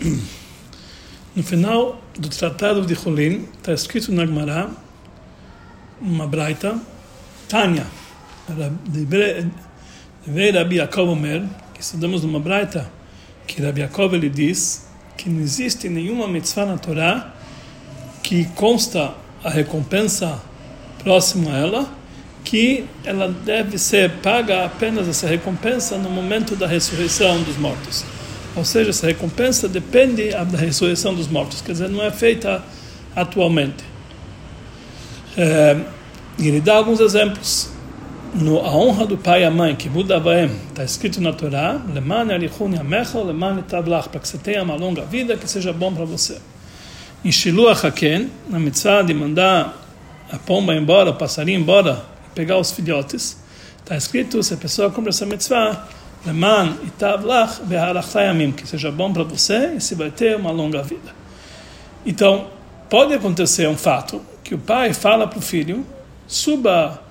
No final do Tratado de Hulin, está escrito na Gemara, uma braita, Tânia, de Rabi Yaakov Omer, que estudamos numa braita, que Rabi Yaakov ele diz que não existe nenhuma mitzvah na Torá que consta a recompensa próxima a ela, que ela deve ser paga apenas essa recompensa no momento da ressurreição dos mortos. Ou seja, essa recompensa depende da ressurreição dos mortos, quer dizer, não é feita atualmente. É, ele dá alguns exemplos. No, a honra do pai e a mãe, que Budavaem, está escrito na Torá, Tavlach, para que você tenha uma longa vida, que seja bom para você. Em Shiluach Haken, na mitzvah de mandar a pomba embora, o passarinho embora, pegar os filhotes, está escrito, se a pessoa cumpre essa mitzvah, Leman itav lach beharachayamim, que seja bom para você e se vai ter uma longa vida. Então, pode acontecer um fato que o pai fala para o filho, suba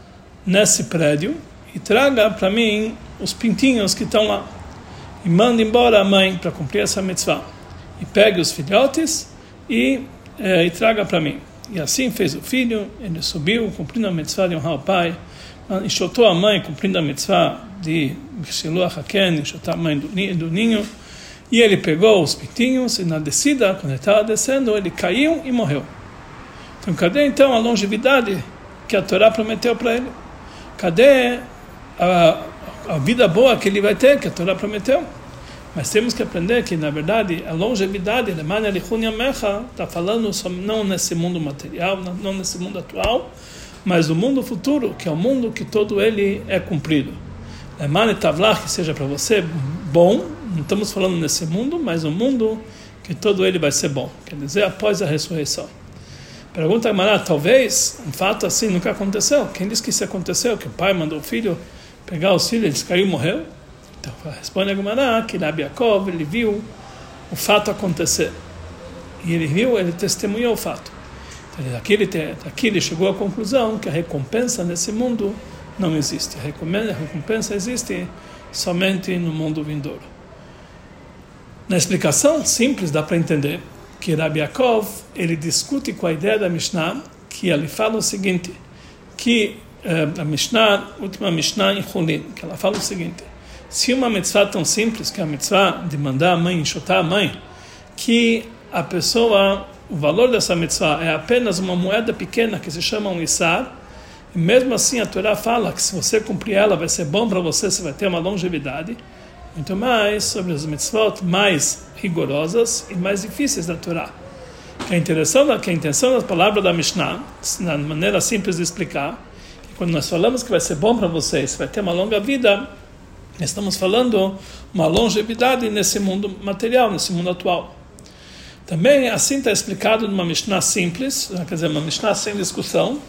nesse prédio e traga para mim os pintinhos que estão lá. E manda embora a mãe para cumprir essa mitzvah. E pegue os filhotes e, eh, e traga para mim. E assim fez o filho, ele subiu, cumprindo a mitzvah de honrar o pai, enxotou a mãe, cumprindo a mitzvah de Shiluach Haken, enxotar a mãe do ninho, e ele pegou os pintinhos, e na descida, quando ele estava descendo, ele caiu e morreu. Então, cadê então a longevidade que a Torá prometeu para ele? Cadê a, a vida boa que ele vai ter, que a Torá prometeu? Mas temos que aprender que, na verdade, a longevidade, está falando não nesse mundo material, não nesse mundo atual, mas no mundo futuro, que é o mundo que todo ele é cumprido. Lemane Tavlach, que seja para você bom, não estamos falando nesse mundo, mas o mundo que todo ele vai ser bom, quer dizer, após a ressurreição. Pergunta a talvez um fato assim nunca aconteceu. Quem disse que isso aconteceu? Que o pai mandou o filho pegar os filhos, eles caiu e morreu? Então responde a Gemara que Rabi Yaakov ele viu o fato acontecer. E ele viu, ele testemunhou o fato. Então, aqui, ele, aqui ele chegou à conclusão que a recompensa nesse mundo não existe. A recompensa existe somente no mundo vindouro. Na explicação simples dá para entender que Rabi Yaakov ele discute com a ideia da Mishnah que ele fala o seguinte que uh, a Mishnah, última Mishnah em Hulin, que ela fala o seguinte se uma mitzvah tão simples, que é a mitzvah de mandar a mãe enxotar a mãe, que a pessoa, o valor dessa mitzvah é apenas uma moeda pequena que se chama um isar, e mesmo assim a Torá fala que se você cumprir ela vai ser bom para você, você vai ter uma longevidade, muito mais sobre as mitzvot mais rigorosas e mais difíceis da Torá. Que a, intenção, que a intenção da palavra da Mishnah, na maneira simples de explicar, que quando nós falamos que vai ser bom para você, você vai ter uma longa vida, Estamos falando uma longevidade nesse mundo material, nesse mundo atual. Também assim está explicado numa Mishnah simples, quer dizer, uma Mishnah sem discussão,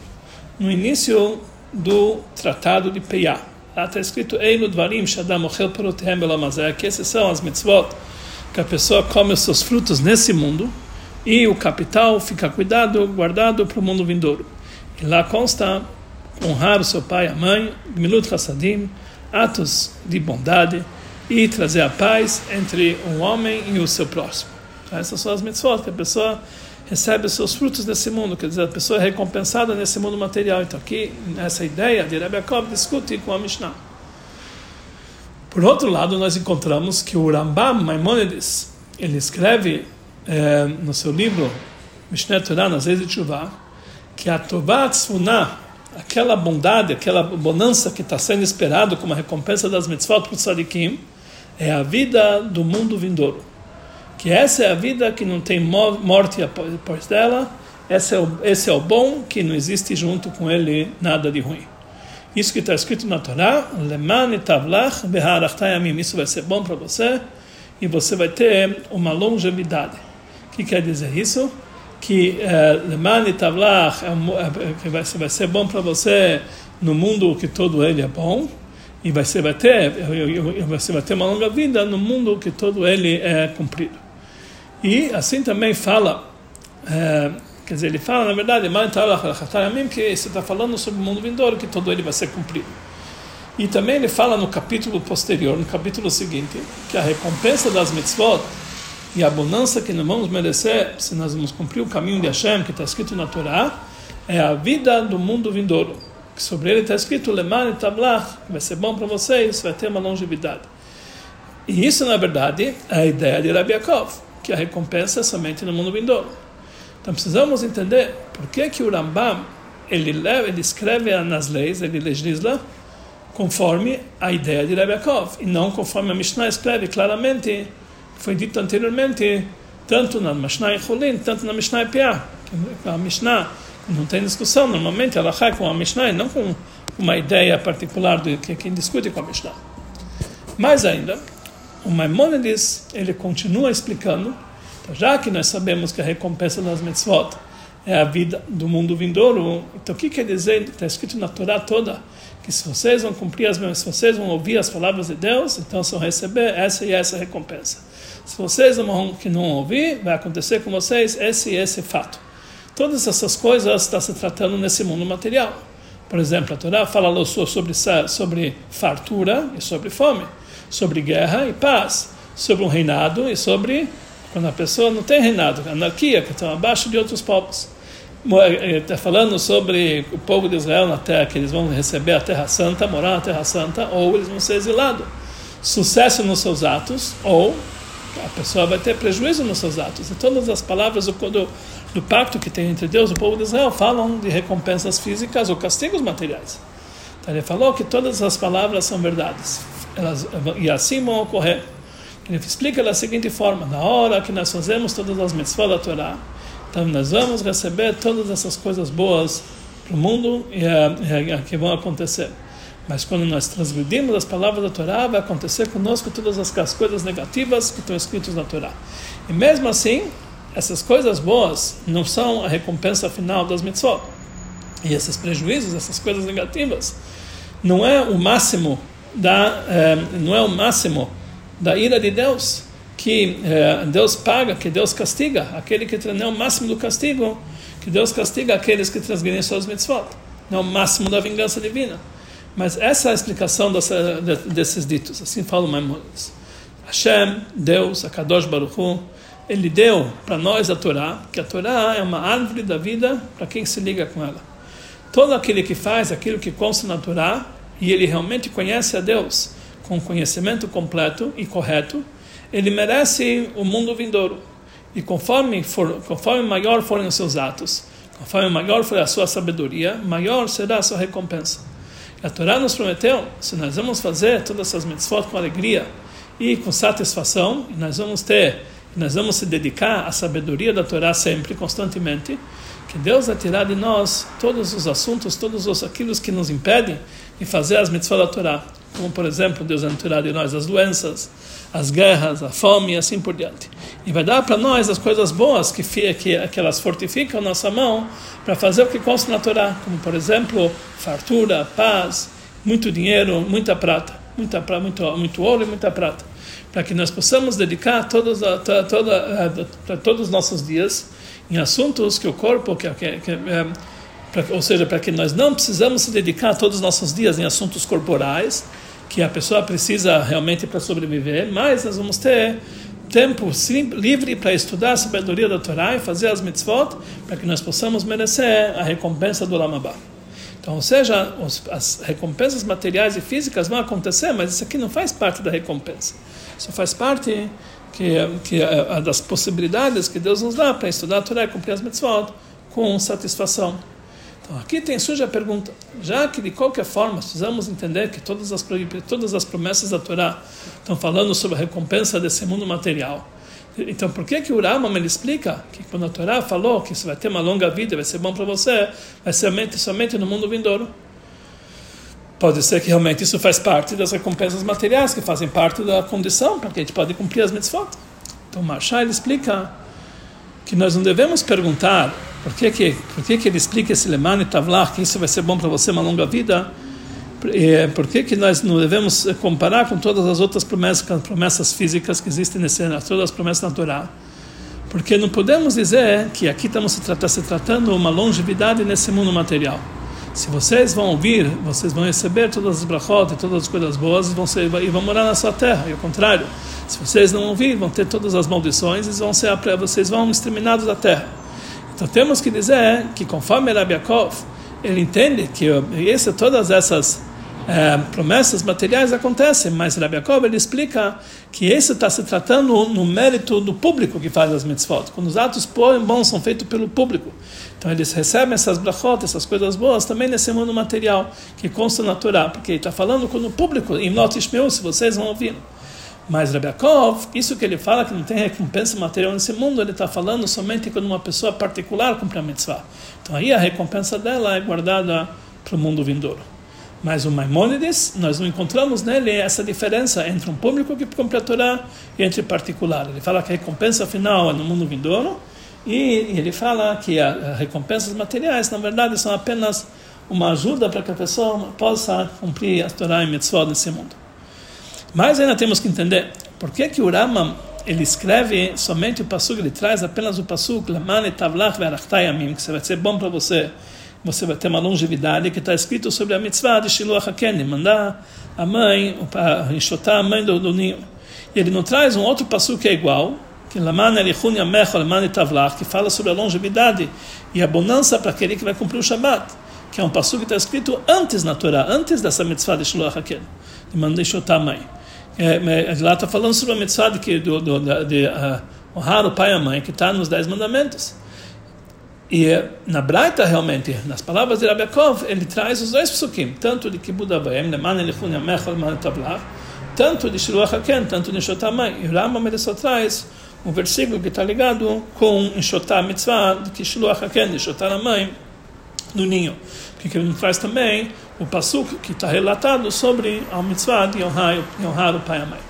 no início do Tratado de Peiá. Lá está escrito que essas são as mitzvot que a pessoa come os seus frutos nesse mundo e o capital fica cuidado, guardado para o mundo vindouro. E lá consta honrar o seu pai e a mãe, Milut atos de bondade e trazer a paz entre um homem e o seu próximo. Então, essas são as mitzvot que a pessoa recebe os seus frutos nesse mundo, quer dizer, a pessoa é recompensada nesse mundo material. Então, aqui, essa ideia de Rebbe Yaakov discute com a Mishnah. Por outro lado, nós encontramos que o Rambam Maimonides, ele escreve eh, no seu livro Mishneh Torah, nas Leis de Tshuva, que a Tová Tzfunah, aquela bondade, aquela bonança que está sendo esperado como recompensa das mitzvot para o é a vida do mundo vindouro. Que essa é a vida que não tem morte após dela, esse é, o, esse é o bom que não existe junto com ele nada de ruim. Isso que está escrito na Torá, Leman tavlach Isso vai ser bom para você e você vai ter uma longevidade. O que quer dizer isso? que eh, Lemani Tavlach é é, vai ser bom para você no mundo que todo ele é bom e vai ser vai ter você vai ter uma longa vida no mundo que todo ele é cumprido e assim também fala é, quer dizer ele fala na verdade que você está falando sobre o mundo vindouro que todo ele vai ser cumprido e também ele fala no capítulo posterior no capítulo seguinte que a recompensa das mitzvot e a abundância que nós vamos merecer se nós vamos cumprir o caminho de Hashem, que está escrito na Torá, é a vida do mundo vindouro. Que sobre ele está escrito, vai ser bom para vocês, vai ter uma longevidade. E isso, na verdade, é a ideia de Rabbi Yaakov, que a recompensa é somente no mundo vindouro. Então precisamos entender por que, que o Rambam ele, leva, ele escreve nas leis, ele legisla conforme a ideia de Yaakov, e não conforme a Mishnah escreve claramente foi dito anteriormente, tanto na Mishnah Cholin, tanto na Mishnah Piah. A Mishnah não tem discussão, normalmente ela cai com a Mishnah e não com uma ideia particular de que quem discute com a Mishnah. Mais ainda, o Maimonides ele continua explicando, então, já que nós sabemos que a recompensa das mitzvot é a vida do mundo vindouro, então o que quer dizer? Está escrito na Torá toda que se vocês vão cumprir as se vocês vão ouvir as palavras de Deus, então vão receber essa e essa recompensa. Se vocês não, que não ouvir, vai acontecer com vocês esse e esse fato. Todas essas coisas estão se tratando nesse mundo material. Por exemplo, a Torá fala sobre, sobre fartura e sobre fome, sobre guerra e paz, sobre um reinado e sobre quando a pessoa não tem reinado, anarquia, que estão abaixo de outros povos. Está falando sobre o povo de Israel na terra, que eles vão receber a Terra Santa, morar na Terra Santa, ou eles vão ser exilados. Sucesso nos seus atos, ou a pessoa vai ter prejuízo nos seus atos. E todas as palavras do, do, do pacto que tem entre Deus e o povo de Israel falam de recompensas físicas ou castigos materiais. Então ele falou que todas as palavras são verdades. Elas, e assim vão ocorrer. Ele explica da seguinte forma: na hora que nós fazemos todas as mitzvot da Torá, então nós vamos receber todas essas coisas boas para o mundo e, e, e que vão acontecer. Mas quando nós transgredimos as palavras da Torá, vai acontecer conosco todas as coisas negativas que estão escritas na Torá. E mesmo assim, essas coisas boas não são a recompensa final das mitzvot. E esses prejuízos, essas coisas negativas, não é o máximo da, eh, não é o máximo da ira de Deus que eh, Deus paga, que Deus castiga, aquele que não é o máximo do castigo, que Deus castiga aqueles que transgredem suas mitzvot. Não é o máximo da vingança divina. Mas essa é a explicação dessa, desses ditos. Assim fala o Maimonides. Hashem, Deus, a Kadosh Baruch Hu, ele deu para nós a Torá, que a Torá é uma árvore da vida para quem se liga com ela. Todo aquele que faz aquilo que consta na Torá, e ele realmente conhece a Deus com conhecimento completo e correto, ele merece o mundo vindouro. E conforme, for, conforme maior forem os seus atos, conforme maior for a sua sabedoria, maior será a sua recompensa. A Torá nos prometeu, se nós vamos fazer todas essas mitzvot com alegria e com satisfação, e nós vamos ter, nós vamos se dedicar à sabedoria da Torá sempre, constantemente, que Deus vai tirar de nós todos os assuntos, todos os aquilo que nos impedem de fazer as mitzvot da Torá. Como, por exemplo, Deus tirar de nós as doenças, as guerras, a fome e assim por diante. E vai dar para nós as coisas boas que, que, que elas fortificam nossa mão para fazer o que consta na Torá, como por exemplo, fartura, paz, muito dinheiro, muita prata, muita, muito, muito ouro e muita prata, para que nós possamos dedicar todos, toda, toda, todos os nossos dias em assuntos que o corpo, que, que, que é, pra, ou seja, para que nós não precisamos se dedicar todos os nossos dias em assuntos corporais, que a pessoa precisa realmente para sobreviver, mas nós vamos ter tempo livre para estudar a sabedoria da Torá e fazer as mitzvot para que nós possamos merecer a recompensa do Lamabá. Então, ou seja, os, as recompensas materiais e físicas vão acontecer, mas isso aqui não faz parte da recompensa. Isso faz parte que, que a, das possibilidades que Deus nos dá para estudar a Torá e cumprir as mitzvot com satisfação. Então, aqui tem surge a pergunta, já que de qualquer forma precisamos entender que todas as, todas as promessas da Torá estão falando sobre a recompensa desse mundo material. Então, por que que o ele explica que quando a Torá falou que você vai ter uma longa vida, vai ser bom para você, vai ser somente, somente no mundo vindouro? Pode ser que realmente isso faz parte das recompensas materiais, que fazem parte da condição para que a gente pode cumprir as mitzvot. Então, Marshall explica que nós não devemos perguntar por que, que, por que, que ele explica esse Lemane Tavlar, que isso vai ser bom para você, uma longa vida? Por que, que nós não devemos comparar com todas as outras promessas, promessas físicas que existem nesse, todas as promessas na Torá? Porque não podemos dizer que aqui estamos se, tratando, se tratando uma longevidade nesse mundo material. Se vocês vão ouvir, vocês vão receber todas as brachot e todas as coisas boas e vão, ser, e vão morar na sua terra. E ao contrário, Se vocês não ouvir, vão ter todas as maldições e vão ser, vocês vão exterminados da terra. Então temos que dizer que conforme Rabbi ele entende que esse, todas essas é, promessas materiais acontecem, mas Rabbi ele explica que isso está se tratando no mérito do público que faz as mitzvot, quando os atos bons são feitos pelo público. Então eles recebem essas brachot, essas coisas boas, também nesse mundo material, que consta na Torá, porque ele está falando com o público, em Ishmeu, se vocês vão ouvir. Mas Rabbi Yaakov, isso que ele fala que não tem recompensa material nesse mundo, ele está falando somente quando uma pessoa particular cumpre a mitzvah. Então aí a recompensa dela é guardada para o mundo vindouro. Mas o Maimônides, nós não encontramos nele essa diferença entre um público que cumpre a Torá e entre particular. Ele fala que a recompensa final é no mundo vindouro e ele fala que as recompensas materiais, na verdade, são apenas uma ajuda para que a pessoa possa cumprir a Torá e mitzvot nesse mundo. Mas ainda temos que entender por que que o Rama ele escreve somente o pasuk, ele traz apenas o pasuk, Lamane Tavlach que vai ser bom para você você vai ter uma longevidade que está escrito sobre a mitzvah de Shiloh HaKenim, mandar a mãe, enxotar a mãe do, do ninho. E ele não traz um outro passo que é igual, que que fala sobre a longevidade e a bonança para aquele que vai cumprir o Shabat, que é um passo que está escrito antes na Torá, antes dessa mitzvah de Shiloh HaKenim, de mandar enxotar a mãe. É, lá está falando sobre a mitzvah de, de, de, de, de uh, honrar o pai e a mãe, que está nos Dez Mandamentos. E na Braita, realmente, nas palavras de Rabbi Yaakov, ele traz os dois psukim, tanto de Kibud Abayem, Leman Elichun Yamechol Man Tavlach, tanto de Shiluach HaKen, tanto de Inshotamai. E o Rambam ele só traz um versículo que está ligado com Inshotam Mitzvah, de que Shiluach HaKen, Inshotar a mãe, no ninho. Porque ele traz também o pasuk que está relatado sobre a mitzvah de honrar, o pai e a mãe.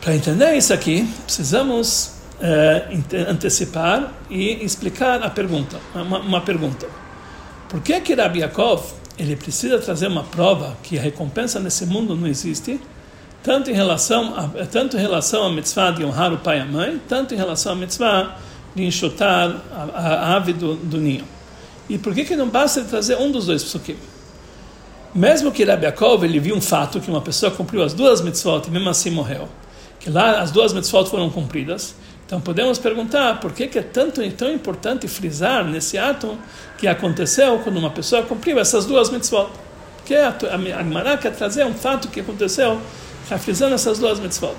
Para entender isso aqui, precisamos é, antecipar e explicar a pergunta, uma, uma, pergunta. Por que que Rabbi Yaakov ele precisa trazer uma prova que a recompensa nesse mundo não existe, tanto em relação a, tanto em relação à mitzvah de honrar o pai e a mãe, tanto em relação à mitzvah de enxotar a, a ave do, do, ninho. E por que que não basta trazer um dos dois psukim? Mesmo que Rabbi Yaakov ele viu um fato que uma pessoa cumpriu as duas mitzvot e mesmo assim morreu, que lá as duas mitzvot foram cumpridas, então podemos perguntar por que, que é tanto, tão importante frisar nesse ato que aconteceu quando uma pessoa cumpriu essas duas mitzvot. Porque a, a, quer trazer um fato que aconteceu, frisando essas duas mitzvot.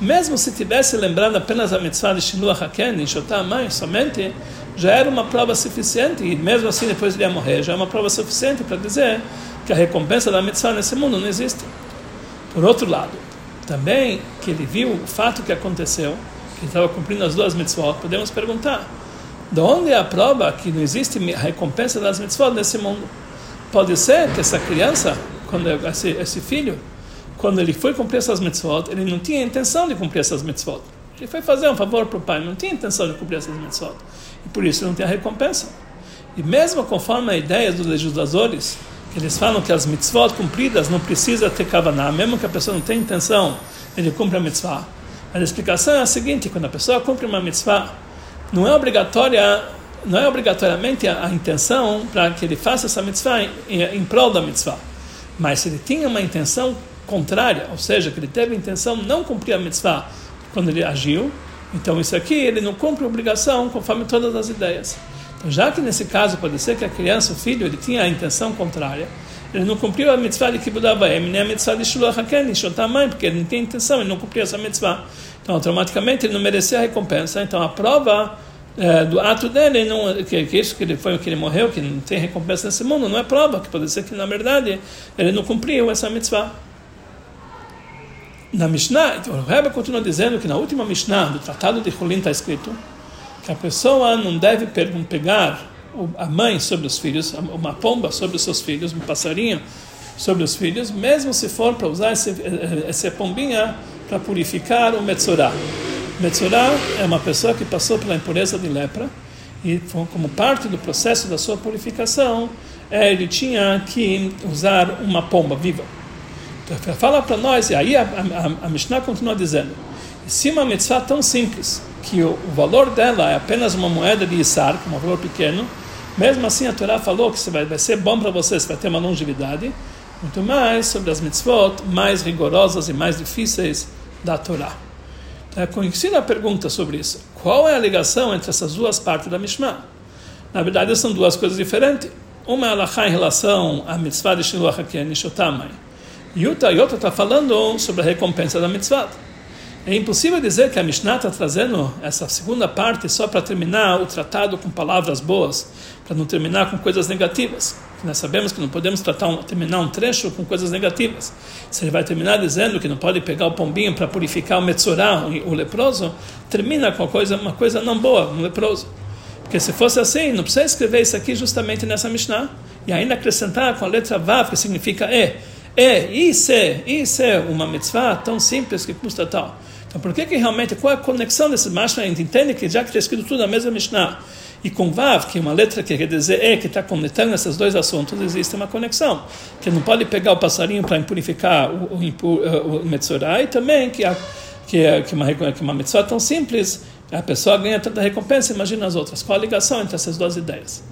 Mesmo se tivesse lembrado apenas a mitzvah de Shiluah Haken, Shotah Mãe, somente, já era uma prova suficiente, e mesmo assim depois ele ia morrer, já é uma prova suficiente para dizer que a recompensa da mitzvah nesse mundo não existe. Por outro lado, também que ele viu o fato que aconteceu, que estava cumprindo as duas mitzvot, podemos perguntar: de onde é a prova que não existe recompensa das mitzvot nesse mundo? Pode ser que essa criança, quando esse, esse filho, quando ele foi cumprir essas mitzvot, ele não tinha intenção de cumprir essas mitzvot. Ele foi fazer um favor para o pai, não tinha intenção de cumprir essas mitzvot. E por isso não tem a recompensa. E mesmo conforme a ideia dos legisladores, eles falam que as mitzvot cumpridas não precisa ter kavaná, mesmo que a pessoa não tenha intenção, ele cumpre a mitzvah. A explicação é a seguinte: quando a pessoa cumpre uma mitzvah, não é obrigatória, não é obrigatoriamente a, a intenção para que ele faça essa mitzvah em, em prol da mitzvah. Mas se ele tinha uma intenção contrária, ou seja, que ele teve a intenção não cumprir a mitzvah quando ele agiu, então isso aqui ele não cumpre a obrigação conforme todas as ideias. Então, já que nesse caso pode ser que a criança, o filho, ele tinha a intenção contrária, ele não cumpriu a mitzvah de Kibbud Abayim, nem a mitzvah de Shiloh HaKen, Mãe, porque ele não tem intenção, ele não cumpriu essa mitzvah. Então, automaticamente, ele não merecia a recompensa. Então, a prova é, do ato dele, não, que, que isso que ele foi que ele morreu, que não tem recompensa nesse mundo, não é prova, que pode ser que, na verdade, ele não cumpriu essa mitzvah. Na Mishnah, o Rebbe continua dizendo que na última Mishnah do Tratado de Hulin está escrito que a pessoa não deve pegar a mãe sobre os filhos, uma pomba sobre os seus filhos, um passarinho sobre os filhos, mesmo se for para usar esse, essa pombinha para purificar o Metzorah. Metzorah é uma pessoa que passou pela impureza de lepra e, como parte do processo da sua purificação, é, ele tinha que usar uma pomba viva. Fala para nós, e aí a, a, a Mishnah continua dizendo: se uma mitzvah tão simples, que o, o valor dela é apenas uma moeda de Isar, é um valor pequeno, mesmo assim, a Torá falou que vai, vai ser bom para você, você vai ter uma longevidade. Muito mais sobre as mitzvot, mais rigorosas e mais difíceis da Torá. É conhecida a pergunta sobre isso. Qual é a ligação entre essas duas partes da Mishnah? Na verdade, são duas coisas diferentes. Uma é a em relação à mitzvah de Shiluach HaKen Nishotamai. E outra está falando sobre a recompensa da mitzvah. É impossível dizer que a Mishnah está trazendo essa segunda parte só para terminar o tratado com palavras boas, para não terminar com coisas negativas. Nós sabemos que não podemos tratar um, terminar um trecho com coisas negativas. Se ele vai terminar dizendo que não pode pegar o pombinho para purificar o metzorá, o leproso, termina com uma coisa, uma coisa não boa, um leproso. Porque se fosse assim, não precisa escrever isso aqui justamente nessa Mishnah. E ainda acrescentar com a letra Vav, que significa E. E, isso é, isso é uma mitzvah tão simples que custa tal. Então, por que que realmente, qual é a conexão desses machos? A gente entende que já que está escrito tudo na mesma Mishnah, e com Vav, que é uma letra que quer dizer E, que está conectando esses dois assuntos, existe uma conexão. Que não pode pegar o passarinho para impurificar o, o, o Metzorah, e também que, a, que, a, que, uma, que uma tão simples, a pessoa ganha tanta recompensa, imagina as outras. Qual a ligação entre essas duas ideias?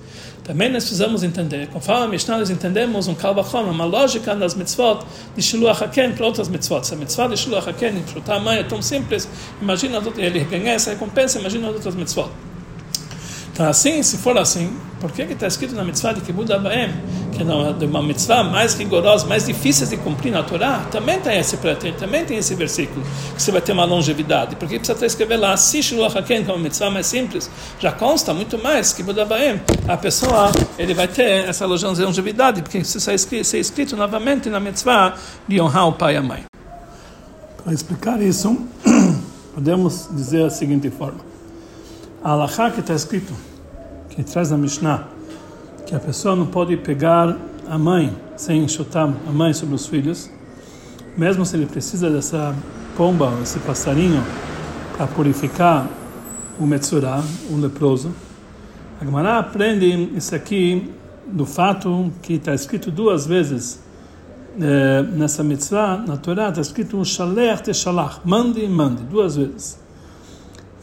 Também nós precisamos entender, conforme a Mishnah, nós entendemos um kalvachom, uma lógica nas mitzvot de Shiluach HaKen para outras mitzvot. Se a mitzvah de Shiluach HaKen, em mãe, é tão simples, imagina ele ganhar essa recompensa, imagina as outras mitzvot. Então, assim, se for assim, por que está escrito na mitzvah de Kibud Abaem, que é uma mitzvah mais rigorosa, mais difícil de cumprir na Torá, também tem esse também tem esse versículo, que você vai ter uma longevidade. Porque precisa escrever lá, se Shiluach HaKen, que é uma mitzvah mais simples, já consta muito mais que Abaem. A pessoa, ele vai ter essa longevidade, porque isso vai ser escrito novamente na mitzvah de honrar o pai e a mãe. Para explicar isso, podemos dizer a seguinte forma a Alahá que está escrito, que traz na Mishnah, que a pessoa não pode pegar a mãe sem chutar a mãe sobre os filhos, mesmo se ele precisa dessa pomba, esse passarinho, para purificar o Metzorah, o leproso. A Gemara aprende isso aqui do fato que está escrito duas vezes é, nessa mitzvah, na Torá, está escrito um shalech te shalach, mande, mande, duas vezes.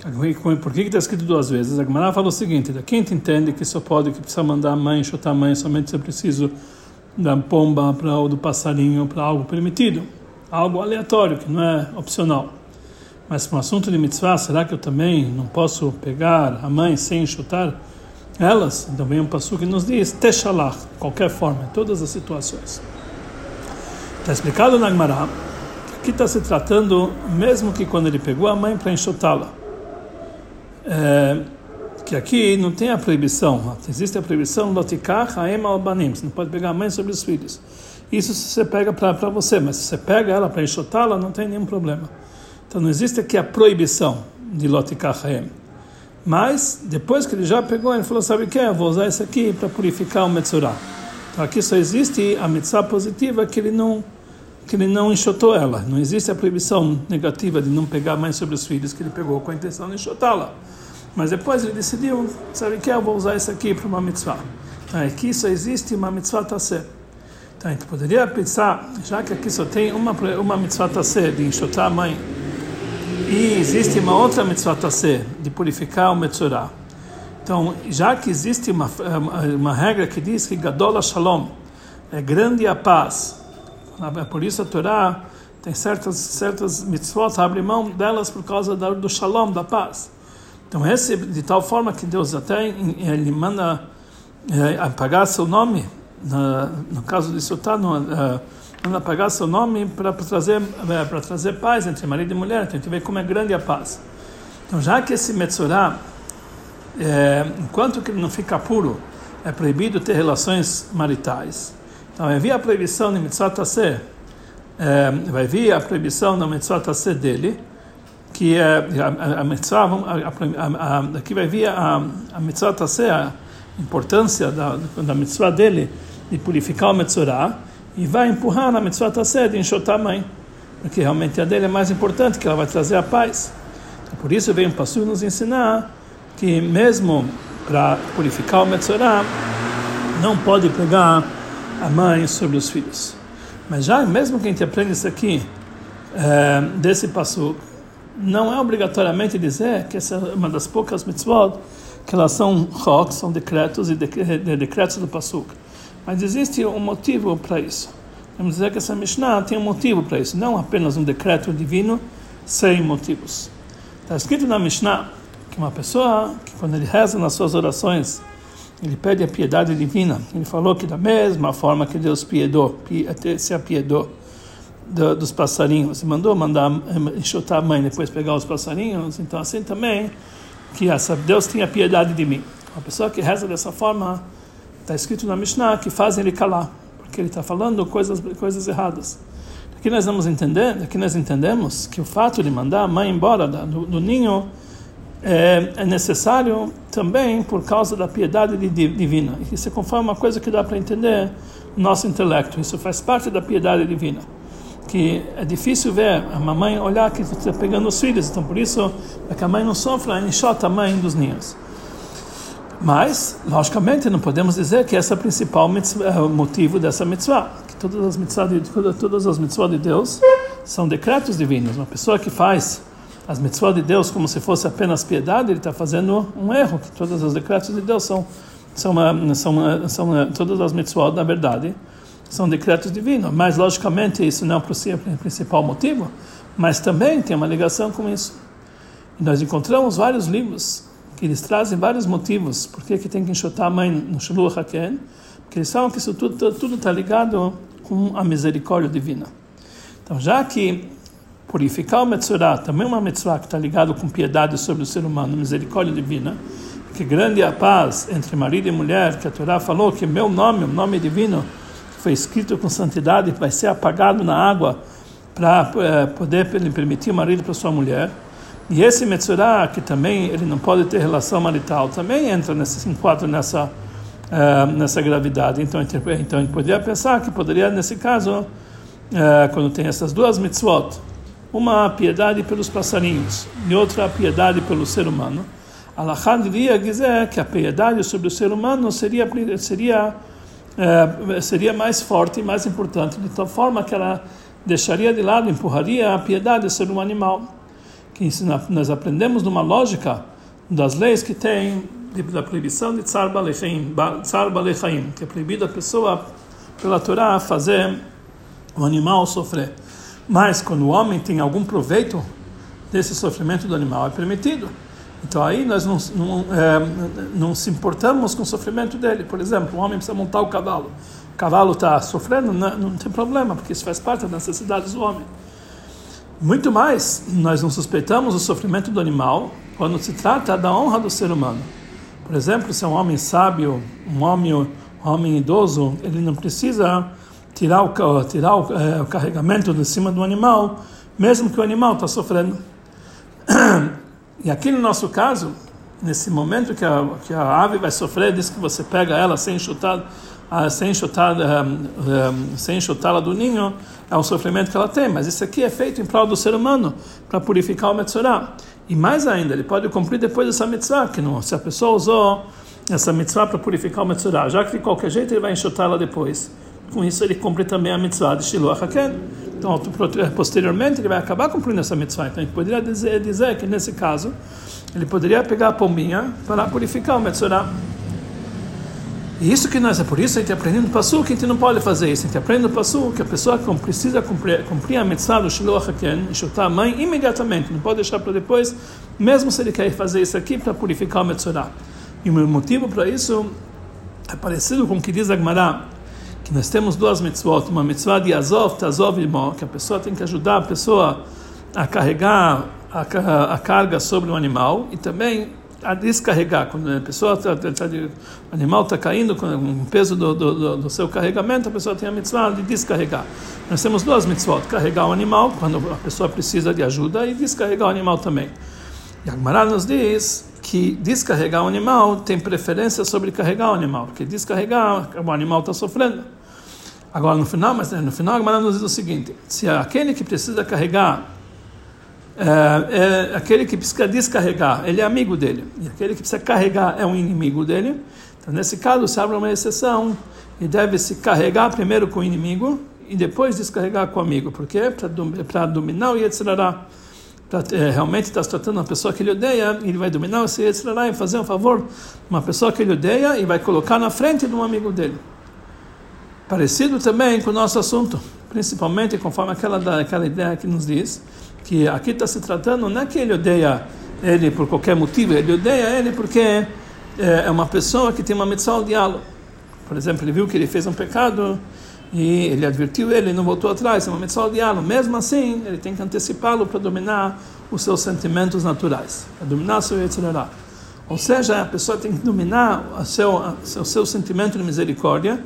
Por que está escrito duas vezes? A Gemara fala o seguinte: da quem entende que só pode, que precisa mandar a mãe, chutar a mãe, somente se é preciso da pomba para ou do passarinho para algo permitido, algo aleatório que não é opcional. Mas para um assunto de mitzvah, será que eu também não posso pegar a mãe sem chutar elas? Também um passo que nos diz techalach, qualquer forma, em todas as situações. Está explicado na Gemara que está se tratando, mesmo que quando ele pegou a mãe para enxotá-la é, que aqui não tem a proibição, existe a proibição lotikach haem albanim, você não pode pegar a mãe sobre os filhos. Isso você pega para você, mas se você pega ela para enxotá-la, não tem nenhum problema. Então não existe aqui a proibição de lotikach haem. Mas, depois que ele já pegou, ele falou, sabe o que? Eu vou usar isso aqui para purificar o Metzorah. Então aqui só existe a mitzvah positiva que ele não que ele não enxotou ela. Não existe a proibição negativa de não pegar mãe sobre os filhos que ele pegou com a intenção de enxotá-la. Mas depois ele decidiu, sabe o que? Eu vou usar isso aqui para uma mitzvah. Então aqui só existe uma mitzvah tassé. Então a gente poderia pensar, já que aqui só tem uma, uma mitzvah tassé de enxotar a mãe, e existe uma outra mitzvah tassé de purificar o metzorah. Então, já que existe uma, uma regra que diz que Gadol Shalom é grande a paz, por isso a Torá tem certas, certas mitzvot, abre mão delas por causa do Shalom, da paz. Então, esse, de tal forma que Deus até ele manda é, apagar seu nome, na, no caso de Sotá, no, uh, manda apagar seu nome para trazer, é, para trazer paz entre marido e mulher. Então, a gente vê como é grande a paz. Então, já que esse Metzorah, é, enquanto que ele não fica puro, é proibido ter relações maritais. Então, vai vir a proibição de Mitzvah Tasseh, é, vai vir a proibição da Mitzvah Tasseh dele, que é a, a, mitzvah, a, a, aqui vai vir a, a mitzvah a importância da, da mitzvah dele de purificar o metzorah, e vai empurrar na mitzvah tasseh de enxotar a mãe, porque realmente a dele é mais importante, que ela vai trazer a paz. Por isso vem o pastor nos ensinar que mesmo para purificar o metzorah, não pode pegar a mãe sobre os filhos. Mas já mesmo que a gente aprende isso aqui, é, desse passo não é obrigatoriamente dizer que essa é uma das poucas mitzvot que elas são chok, são decretos e decretos do Pasuk. Mas existe um motivo para isso. Vamos dizer que essa Mishnah tem um motivo para isso, não apenas um decreto divino, sem motivos. Está escrito na Mishnah que uma pessoa, que quando ele reza nas suas orações, ele pede a piedade divina. Ele falou que da mesma forma que Deus piedou, se apiedou dos passarinhos, e mandou mandar enxotar a mãe depois pegar os passarinhos, então assim também que essa Deus tenha piedade de mim. Uma pessoa que reza dessa forma, está escrito na Mishnah que fazem ele calar, porque ele está falando coisas coisas erradas. Aqui nós vamos entender, aqui nós entendemos que o fato de mandar a mãe embora do, do ninho é, é, necessário também por causa da piedade divina. Isso é conforme uma coisa que dá para entender no nosso intelecto. Isso faz parte da piedade divina. Que é difícil ver a mamãe olhar que está pegando os filhos, então por isso é que a mãe não sofre, ela enxota a mãe dos ninhos. Mas, logicamente, não podemos dizer que esse é o principal mitzvah, é motivo dessa mitzvah. Que todas as mitzvah de, todas as mitzvah de Deus são decretos divinos. Uma pessoa que faz as mitzvot de Deus como se fosse apenas piedade, ele está fazendo um erro, que todos os decretos de Deus são, são, são, são todas as mitzvot, na verdade, são decretos divinos. Mas, logicamente, isso não é o principal motivo, mas também tem uma ligação com isso. E nós encontramos vários livros que eles trazem vários motivos por que tem que enxotar a mãe no Shuluch HaKen, porque eles falam que isso tudo está ligado com a misericórdia divina. Então, já que purificar o Metzorah, também uma Metzorah que está ligado com piedade sobre o ser humano, misericórdia divina, que grande é a paz entre marido e mulher, que a Torá falou que meu nome, o nome divino, foi escrito com santidade, vai ser apagado na água para é, poder permitir o marido para sua mulher. E esse Metzorah, que também ele não pode ter relação marital, também entra nesse enquadro nessa é, nessa gravidade. Então, então, a gente poderia pensar que poderia, nesse caso, é, quando tem essas duas mitzvot, uma piedade pelos passarinhos e outra piedade pelo ser humano. Alahá diria dizer que a piedade sobre o ser humano seria seria é, seria mais forte e mais importante de tal forma que ela deixaria de lado, empurraria a piedade sobre um animal. Que nós aprendemos numa lógica das leis que tem da proibição de tsar balechaim, tsar balechaim, que é proibido a pessoa pela Torá fazer o animal sofrer. Mas quando o homem tem algum proveito desse sofrimento do animal, é permitido. Então aí nós não, não, é, não se importamos com o sofrimento dele. Por exemplo, o homem precisa montar o cavalo. O cavalo está sofrendo, não, não tem problema, porque isso faz parte das necessidades do homem. Muito mais, nós não suspeitamos o sofrimento do animal quando se trata da honra do ser humano. Por exemplo, se é um homem sábio, um homem, um homem idoso, ele não precisa tirar o, tirar o, é, o carregamento de cima do animal, mesmo que o animal está sofrendo. E aqui no nosso caso, nesse momento que a, que a ave vai sofrer, diz que você pega ela sem chutar, ah, sem chutar, eh, um, sem chutá-la do ninho, é um sofrimento que ela tem. Mas isso aqui é feito em prol do ser humano, para purificar o Metzorah. E mais ainda, ele pode cumprir depois dessa mitzvah, que não, se a pessoa usou essa mitzvah para purificar o Metzorah, já que de qualquer jeito ele vai enxutá-la depois com isso ele cumpre também a mitzvah de Shiloh HaKen. Então, posteriormente, ele vai acabar cumprindo essa mitzvah. Então, a gente poderia dizer, dizer que, nesse caso, ele poderia pegar a pombinha para purificar o Metzorah. E isso que nós, é por isso a gente aprende no Passu que a gente não pode fazer isso. A gente aprende no Passu que a pessoa precisa cumprir, cumprir a mitzvah do Shiloh HaKen, chutar a mãe imediatamente, não pode deixar para depois, mesmo se ele quer fazer isso aqui para purificar o Metzorah. E o motivo para isso é parecido com o que diz a Gemara que nós temos duas mitzvot, uma mitzvah de Azov, Tazov e que a pessoa tem que ajudar a pessoa a carregar a, a carga sobre o animal e também a descarregar. Quando a pessoa tá, tá, tá o animal está caindo com o peso do, do, do, seu carregamento, a pessoa tem a mitzvah de descarregar. Nós temos duas mitzvot: carregar o animal, quando a pessoa precisa de ajuda, e descarregar o animal também. E a Gemara nos diz que descarregar o animal tem preferência sobre carregar o animal, porque descarregar, o animal está sofrendo. Agora no final, mas no final a Gemara nos diz o seguinte: se aquele que precisa carregar é, é, aquele que precisa descarregar, ele é amigo dele, e aquele que precisa carregar é um inimigo dele, então nesse caso se abre uma exceção e deve se carregar primeiro com o inimigo e depois descarregar com o amigo, porque para dominar o Yetzirará. É, realmente está se tratando uma pessoa que ele odeia, ele vai dominar o Yetzirará e fazer um favor uma pessoa que ele odeia e vai colocar na frente de um amigo dele. Parecido também com o nosso assunto, principalmente conforme aquela, aquela ideia que nos diz que aqui está se tratando, não é que ele odeia ele por qualquer motivo, ele odeia ele porque é, é uma pessoa que tem uma ao diálogo. Por exemplo, ele viu que ele fez um pecado e ele advertiu ele, não voltou atrás, é uma ao diálogo. Mesmo assim, ele tem que antecipá-lo para dominar os seus sentimentos naturais, para dominar seu Yetzirah. Ou seja, a pessoa tem que dominar o seu, o seu sentimento de misericórdia,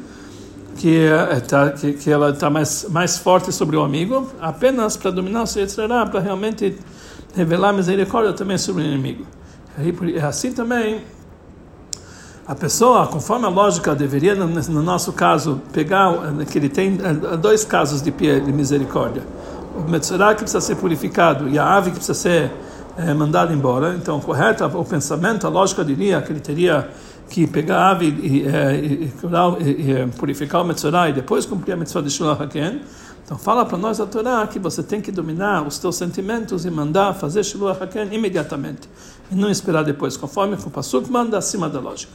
que, é, tá, que, que ela está mais, mais forte sobre o amigo, apenas para dominar o seu Yetzirah, para realmente revelar misericórdia também sobre o inimigo. Assim também a pessoa, conforme a lógica, deveria, no nosso caso, pegar que ele tem eh, dois casos de, de misericórdia. O Metzorah que precisa ser purificado e a ave que precisa ser é, mandada embora. Então, correto, o pensamento, a lógica diria que ele teria que pegar ave e, é, e, e, e purificar o Metzorah e depois cumprir a Mitzvah de Shulach Haken. Então fala para nós a Torá que você tem que dominar os teus sentimentos e mandar fazer Shiluach Haken imediatamente. E não esperar depois, conforme o Pasuk manda acima da lógica.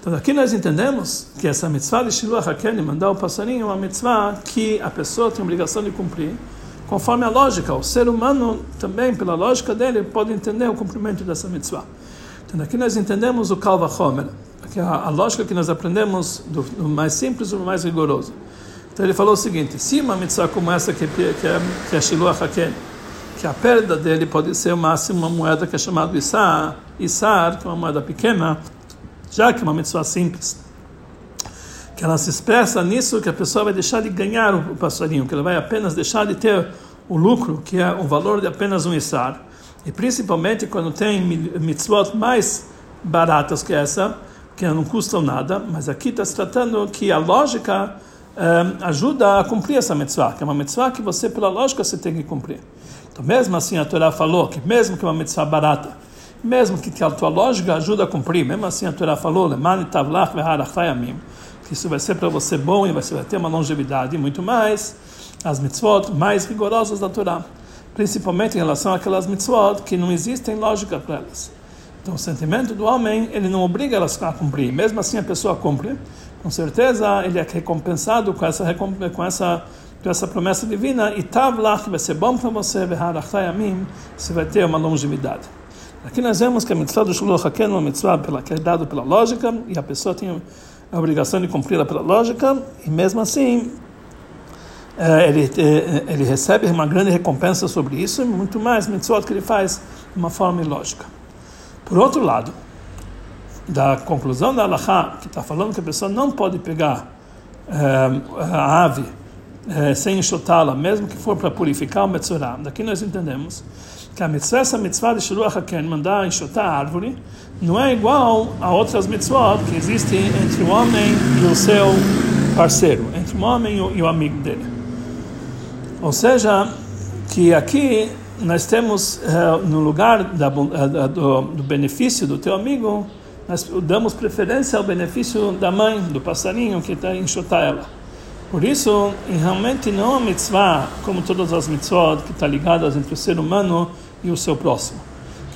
Então aqui nós entendemos que essa mitzvah de Shiluach Haken, mandar o passarinho, é uma mitzvah que a pessoa tem a obrigação de cumprir, conforme a lógica. O ser humano também, pela lógica dele, pode entender o cumprimento dessa mitzvah. Então aqui nós entendemos o Kalva Homer, que é a, a lógica que nós aprendemos do, do mais simples ao mais rigoroso. Então ele falou o seguinte: se uma mitzvah como essa que, que é, que é Shiluach Haken, que a perda dele pode ser o máximo uma moeda que é chamada Issar, Issar, que é uma moeda pequena, já que é uma mitzvah simples, que ela se expressa nisso que a pessoa vai deixar de ganhar o passarinho, que ela vai apenas deixar de ter o lucro, que é o valor de apenas um Issar. E principalmente quando tem mitzvot mais baratas que essa, que não custam nada, mas aqui está se tratando que a lógica ajuda a cumprir essa mitzvah, que é uma mitzvah que você, pela lógica, você tem que cumprir. Então, mesmo assim, a Torá falou que mesmo que uma mitzvah barata, mesmo que a tua lógica ajuda a cumprir, mesmo assim a Torá falou, que isso vai ser para você bom e você vai ter uma longevidade e muito mais, as mitzvot mais rigorosas da Torá, principalmente em relação àquelas mitzvot que não existem lógica para elas. Então, o sentimento do homem, ele não obriga elas a cumprir, mesmo assim a pessoa cumpre, com certeza ele é recompensado com essa com essa com essa promessa divina. E tav lá que vai ser bom para você mim você vai ter uma longevidade. Aqui nós vemos que a mitzvah do shulach haken é uma mitzvah pela que é dado pela lógica e a pessoa tem a obrigação de cumpri-la pela lógica e mesmo assim ele, eh, ele recebe uma grande recompensa sobre isso e muito mais mitzvot que ele faz de uma forma ilógica por outro lado da conclusão da Allahá, que está falando que a pessoa não pode pegar é, a ave é, sem enxotá-la, mesmo que for para purificar o Metzorah. Daqui nós entendemos que a mitzvah, essa mitzvah de Shuruach HaKen, mandar enxotar a árvore, não é igual a outras mitzvot que existem entre o homem e o seu parceiro, entre o homem e o amigo dele. Ou seja, que aqui nós temos, no lugar da, do, do benefício do teu amigo, nós damos preferência ao benefício da mãe, do passarinho que está enxotar ela. Por isso, realmente não uma mitzvah, como todas as mitzvot, que está ligadas entre o ser humano e o seu próximo.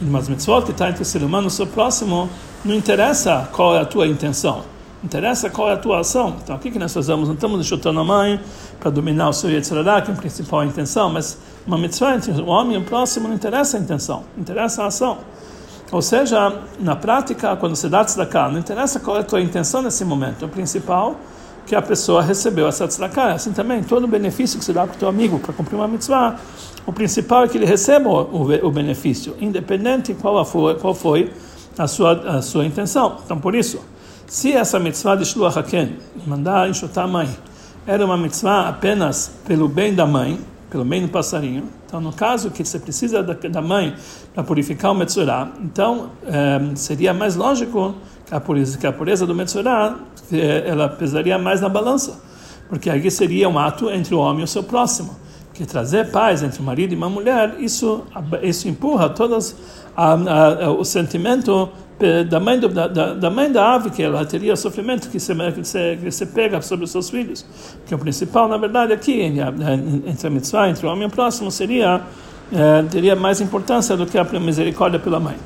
Mas mitzvot que está entre o ser humano e o seu próximo, não interessa qual é a tua intenção, interessa qual é a tua ação. Então, o que nós fazemos? Não estamos enxotando a mãe para dominar o seu Yetzirah, que é a principal intenção, mas uma mitzvah o homem o próximo não interessa a intenção, interessa a ação. Ou seja, na prática, quando você dá tzedakah, não interessa qual é a tua intenção nesse momento, o principal que a pessoa recebeu essa tzedakah. Assim também, todo o benefício que você dá para o teu amigo para cumprir uma mitzvah, o principal é que ele receba o, o benefício, independente qual qual foi a, sua, a sua intenção. Então, por isso, se essa mitzvah de Shluach Haken, mandar enxutar a mãe, era uma mitzvah apenas pelo bem da mãe, pelo bem do passarinho, então, no caso que você precisa da, da mãe para purificar o Metzorah, então é, seria mais lógico que a, pureza, que a pureza do Metzorah é, ela pesaria mais na balança, porque aqui seria um ato entre o homem e o seu próximo. Que trazer paz entre o marido e uma mulher, isso, isso empurra todas a, a, o sentimento da mãe, do, da, da, mãe da ave, que ela teria sofrimento que você, que você, que você pega sobre os seus filhos. Porque o principal, na verdade, aqui, entre a mitzvah, entre o homem próximo, seria, é, teria mais importância do que a misericórdia pela mãe.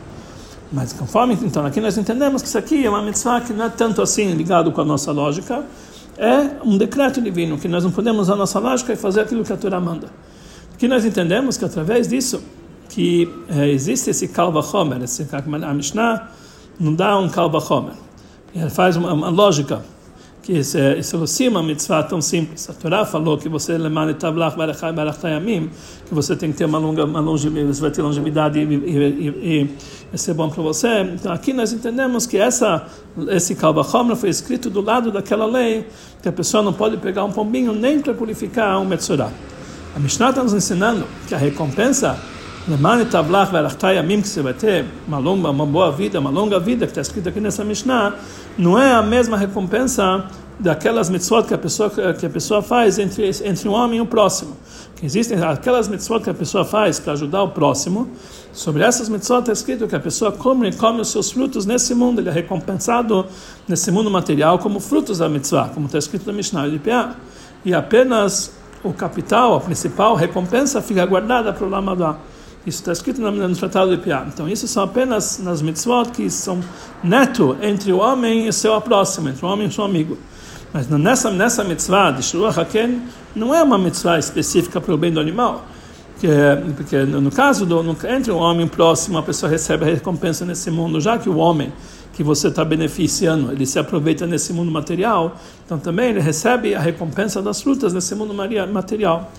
Mas conforme, então, aqui nós entendemos que isso aqui é uma mitzvah que não é tanto assim ligado com a nossa lógica, é um decreto divino, que nós não podemos usar nossa lógica e fazer aquilo que a Torá manda. Aqui nós entendemos que através disso que é, existe esse kalva homer, esse a Mishnah não dá um kalva homer. Ele faz uma, uma lógica que isso é uma mitzvah tão simples. A Torá falou que você que você tem que ter uma longa, uma longevidade, você vai ter longevidade e, e, e, e ser bom para você. Então aqui nós entendemos que essa esse kalvachomer foi escrito do lado daquela lei que a pessoa não pode pegar um pombinho nem para purificar um metzorah. A Mishnah está nos ensinando que a recompensa Tablach que você vai ter uma longa, uma boa vida, uma longa vida que está escrito aqui nessa Mishnah, não é a mesma recompensa daquelas mitzvot que a pessoa que a pessoa faz entre entre um homem e o próximo. Que existem aquelas mitzvot que a pessoa faz para ajudar o próximo. Sobre essas mitzvot está escrito que a pessoa come come os seus frutos nesse mundo, ele é recompensado nesse mundo material como frutos da mitzvah, como está escrito na Mishnah de Pia. E apenas o capital, a principal recompensa fica guardada para o Lamadá. Isso está escrito no, Tratado de Pia. Então, isso são apenas nas mitzvot que são neto entre o homem e seu próximo, entre o homem e seu amigo. Mas nessa, nessa mitzvah de Shuruach Haken, não é uma mitzvah específica para o bem do animal. Porque, porque no caso do no, entre o homem próximo, a pessoa recebe a recompensa nesse mundo, já que o homem que você está beneficiando, ele se aproveita nesse mundo material, então também ele recebe a recompensa das frutas nesse mundo material.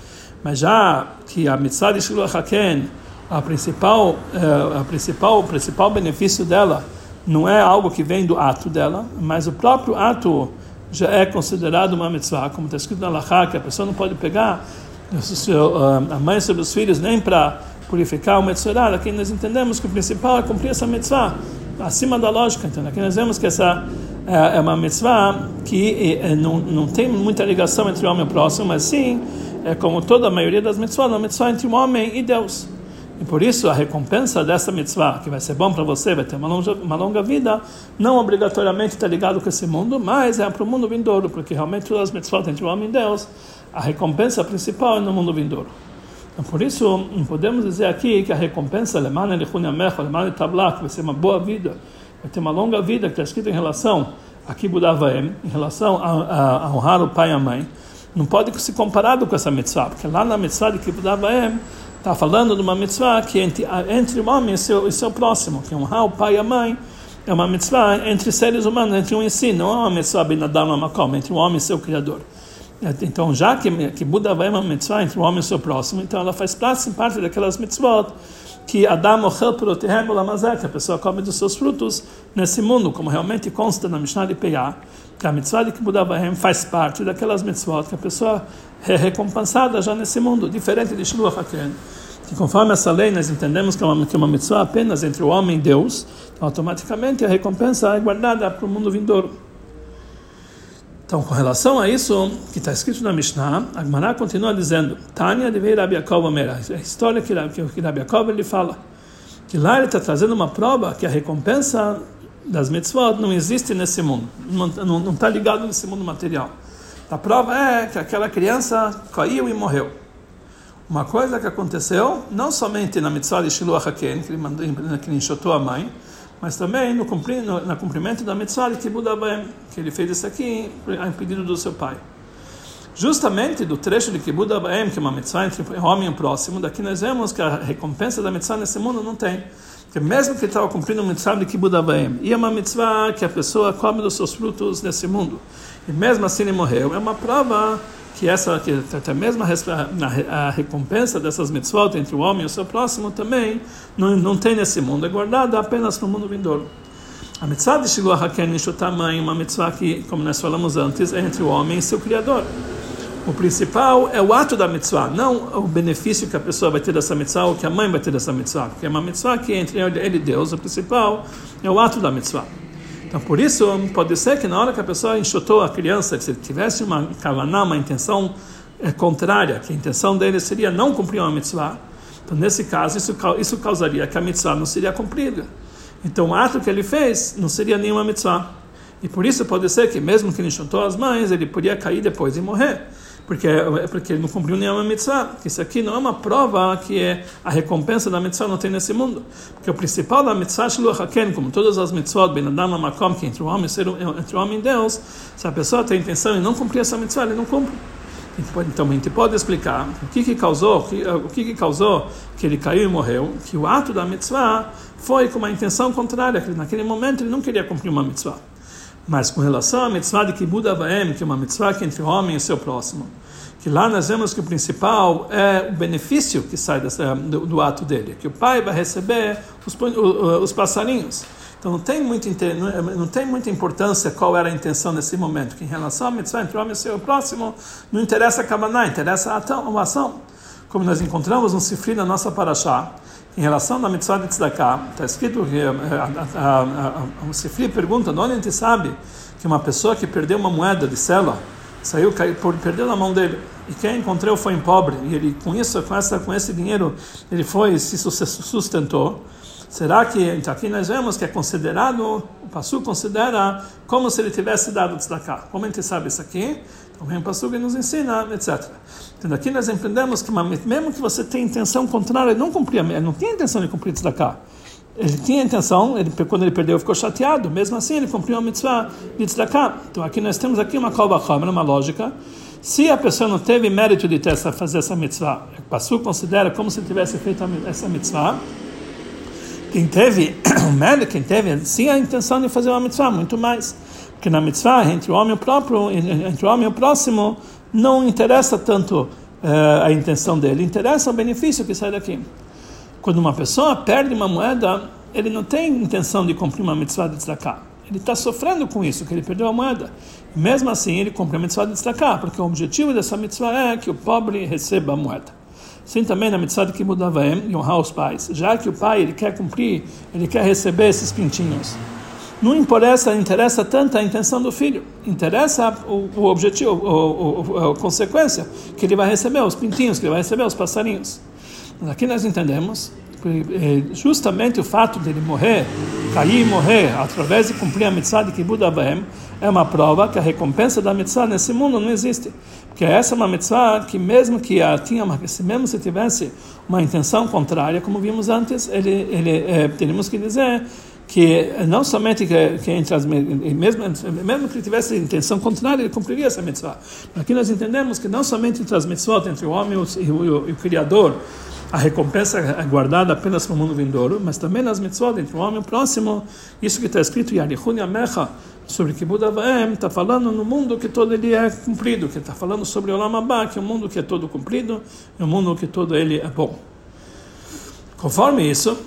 Mas já que a mitzvah de Shiloh Haken, a principal, uh, a principal, o principal benefício dela não é algo que vem do ato dela, mas o próprio ato já é considerado uma mitzvah, como está escrito na Lachá, que a pessoa não pode pegar uh, a mãe sobre os filhos nem para purificar o mitzvah. Aqui nós entendemos que o principal é cumprir essa mitzvah, acima da lógica. Então, aqui nós vemos que essa é, é uma mitzvah que não, não tem muita ligação entre o homem e o próximo, mas sim, é como toda a maioria das mitzvahs, uma mitzvah entre o homem e Deus. E por isso a recompensa dessa mitzvah, que vai ser bom para você, vai ter uma longa, uma longa vida, não obrigatoriamente está ligado com esse mundo, mas é para o mundo vindouro, porque realmente todas as mitzvot entre o homem Deus, a recompensa principal é no mundo vindouro. Então, por isso, podemos dizer aqui que a recompensa tablak, vai ser uma boa vida, vai ter uma longa vida, que está escrito em relação a Kibudavaem, em relação a, a, a honrar o pai e a mãe, não pode ser comparado com essa mitzvah, porque lá na mitzvah de Kibudavaem, Está falando de uma mitzvah que entre, entre o homem e seu, e seu próximo, que é honrar o pai e a mãe, é uma mitzvah entre seres humanos, entre um e si, não é uma mitzvah binadam makom, entre o homem e seu criador. Então, já que, que Buda vai uma mitzvah entre o homem e seu próximo, então ela faz parte, daquelas mitzvot que Adam ochel protehem que a pessoa come dos seus frutos nesse mundo, como realmente consta na Mishnah de Peyah, que a mitzvah de Kibbutz Avahem faz parte daquelas mitzvot que a pessoa é recompensada já nesse mundo, diferente de Shiluach HaKen. Que conforme essa lei nós entendemos que é uma, que é uma mitzvah apenas entre o homem e Deus, então, automaticamente a recompensa é guardada para o mundo vindouro. Então, com relação a isso que está escrito na Mishnah, a Gemara continua dizendo: Tânia de Rabi Yaakov Omer, a história que, que Rabi Yaakov ele fala, que lá ele está trazendo uma prova que a recompensa das mitzvot não existe nesse mundo, não está ligado nesse mundo material. A prova é que aquela criança caiu e morreu. Uma coisa que aconteceu, não somente na mitzvah de Shiloh HaKen, que ele, mandou, que ele enxotou a mãe, mas também no, no, no cumprimento da mitzvah de Kibbutz que ele fez isso aqui em pedido do seu pai. Justamente do trecho de Abaem, que é uma mitzvah entre homem e próximo, daqui nós vemos que a recompensa da mitzvah nesse mundo não tem. Porque mesmo que estava cumprindo uma mitzvah de Abaem, e é uma mitzvah que a pessoa come dos seus frutos nesse mundo, e mesmo assim ele morreu, é uma prova que essa que até mesmo a, recompensa dessas mitzvot entre o homem e o seu próximo também não, não tem nesse mundo, é guardada apenas no mundo vindouro. A mitzvah de Shiloh HaKen também uma mitzvah que, como nós falamos antes, é entre o homem e seu Criador. O principal é o ato da mitzvah, não o benefício que a pessoa vai ter dessa mitzvah ou que a mãe vai ter dessa mitzvah, porque é uma mitzvah que entre ele e Deus, o principal é o ato da mitzvah. Então, por isso, pode ser que na hora que a pessoa enxotou a criança, se tivesse uma kavaná, uma intenção é, contrária, que a intenção dele seria não cumprir uma mitzvah, então, nesse caso, isso, isso causaria que a mitzvah não seria cumprida. Então, o ato que ele fez não seria nenhuma mitzvah. E por isso pode ser que, mesmo que ele enxotou as mães, ele poderia cair depois e morrer porque é porque ele não cumpriu nenhuma mitzvah. Isso aqui não é uma prova que é a recompensa da mitzvah não tem nesse mundo. Porque o principal da mitzvah Shiluach Haken, como todas as mitzvot, Ben Adam Makom, que entre o homem, ser, entre o homem e Deus, se a pessoa tem intenção em não cumprir essa mitzvah, ele não cumpre. Então a gente pode explicar o que, que causou, o que, que causou que ele caiu e morreu, que o ato da mitzvah foi com uma intenção contrária, que naquele momento ele não queria cumprir uma mitzvah. Mas com relação à mitzvah de Kibud Avaem, que é uma mitzvah que entre o homem e seu próximo, que lá nós vemos que o principal é o benefício que sai dessa, do, do, ato dele, que o pai vai receber os, os passarinhos. Então não tem, muito, não tem muita importância qual era a intenção nesse momento, que em relação à mitzvah entre o homem e seu próximo, não interessa a kavaná, interessa a ação. Como nós encontramos no Sifri na nossa paraxá, em relação à mitzvah de tzedakah, está escrito que o Sifri pergunta, de onde a gente sabe que uma pessoa que perdeu uma moeda de cela, saiu, caiu, perdeu na mão dele, e quem encontrou foi em pobre, e ele com isso, com, essa, com esse dinheiro, ele foi se sustentou, Será que então aqui nós vemos que é considerado, o Passu considera como se ele tivesse dado tzedakah. Como a gente sabe isso aqui? Então vem o Passu que nos ensina, etc. Então aqui nós entendemos que mesmo que você tenha intenção contrária, ele não cumpria, ele não tinha intenção de cumprir tzedakah. Ele tinha intenção, ele, quando ele perdeu, ficou chateado. Mesmo assim, ele cumpriu a mitzvah de tzedakah. Então aqui nós temos aqui uma kolba uma lógica. Se a pessoa não teve mérito de ter essa, fazer essa mitzvah, o Passu considera como se tivesse feito essa mitzvah, quem teve o mérito, quem teve sim a intenção de fazer uma mitzvah, muito mais. Porque na mitzvah, entre o próprio, entre o homem e o próximo, não interessa tanto uh, a intenção dele, interessa o benefício que sai daqui. Quando uma pessoa perde uma moeda, ele não tem intenção de cumprir uma mitzvah de tzedakah. Ele está sofrendo com isso, que ele perdeu a moeda. Mesmo assim, ele cumpre a mitzvah de tzedakah, porque o objetivo dessa mitzvah é que o pobre receba a moeda. Sim, também na mitzvah de Kibud Avaim, e honrar os pais. Já que o pai ele quer cumprir, ele quer receber esses pintinhos. Não interessa, interessa tanto a intenção do filho, interessa o, o objetivo, o, o, a consequência que ele vai receber, os pintinhos, que ele vai receber, os passarinhos. Mas aqui nós entendemos eh, justamente o fato de ele morrer, cair e morrer através de cumprir a mitzvah de Kibud Avaim é uma prova que a recompensa da mitzvah nesse mundo não existe. Porque essa é uma mitzvah que mesmo que a tinha, mesmo se tivesse uma intenção contrária, como vimos antes, ele, ele é, teríamos que dizer que não somente que, que entre as mesmo mesmo que tivesse intenção contrária ele cumpriria essa mitzvah. Aqui nós entendemos que não somente entre as mitzvot entre o homem e o, e o, e o criador a recompensa é guardada apenas para o mundo vindouro, mas também nas mitzvot entre o homem e o próximo. Isso que está escrito Yarichun Yamecha sobre Kibud Avaem, está falando no mundo que todo ele é cumprido, que está falando sobre Olam Abba, que é um mundo que é todo cumprido, é um mundo que todo ele é bom. Conforme isso,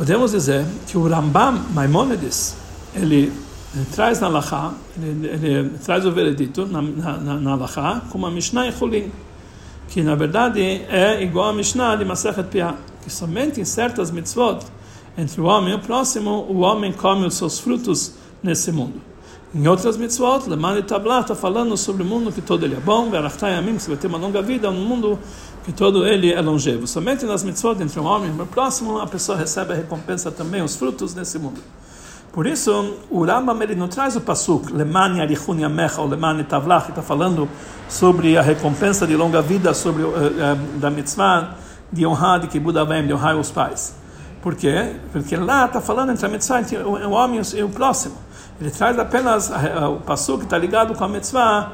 podemos dizer que o Rambam Maimonides, ele, ele traz na Lacha, ele, ele, traz o veredito na Lacha como a Mishnah e Chulin, que na verdade é igual a Mishnah de Masechet Pia, que somente em certas mitzvot, entre o homem e o próximo, o homem come os seus frutos nesse mundo. Em outras mitzvot, Leman e Tabla está falando sobre o mundo que todo ele é bom, Verachtai que você vai ter uma longa vida, um mundo que todo ele é longevo. Somente nas mitzvot, entre um homem e o próximo, a pessoa recebe a recompensa também, os frutos desse mundo. Por isso, o Rambam ele não traz o pasuk Leman Yarichun Yamecha ou Leman Tavlach, que está falando sobre a recompensa de longa vida sobre uh, uh, da mitzvah de honrar de Kibud Avem, de honrar os pais. Por quê? Porque lá está falando entre a mitzvah entre o homem e o próximo. Ele traz apenas o passo que está ligado com a mitzvah,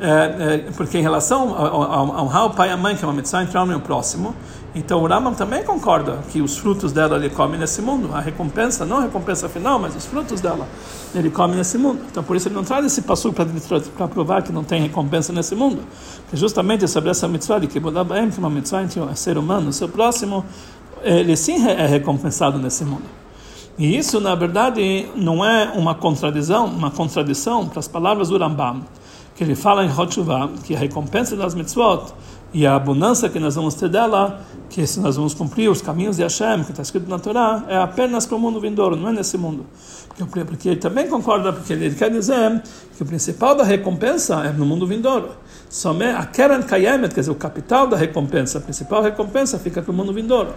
é, é, porque em relação a honrar o pai e a mãe, que é uma mitzvah entre o homem e o próximo, então o Rambam também concorda que os frutos dela ele come nesse mundo, a recompensa, não a recompensa final, mas os frutos dela ele come nesse mundo. Então por isso ele não traz esse passo para provar que não tem recompensa nesse mundo, porque justamente sobre essa mitzvah de que que é uma mitzvah entre o ser humano e o seu próximo, ele sim é recompensado nesse mundo. E isso, na verdade, não é uma contradição, uma contradição para as palavras do Rambam, que ele fala em Hotshuvah, que a recompensa das mitzvot e a abundância que nós vamos ter dela, que se nós vamos cumprir os caminhos de Hashem, que está escrito na Torá, é apenas para o mundo vindouro, não é nesse mundo. Porque, porque ele também concorda, porque ele quer dizer que o principal da recompensa é no mundo vindouro. Somente a Keren Kayemet, quer dizer, o capital da recompensa, a principal recompensa fica para o mundo vindouro.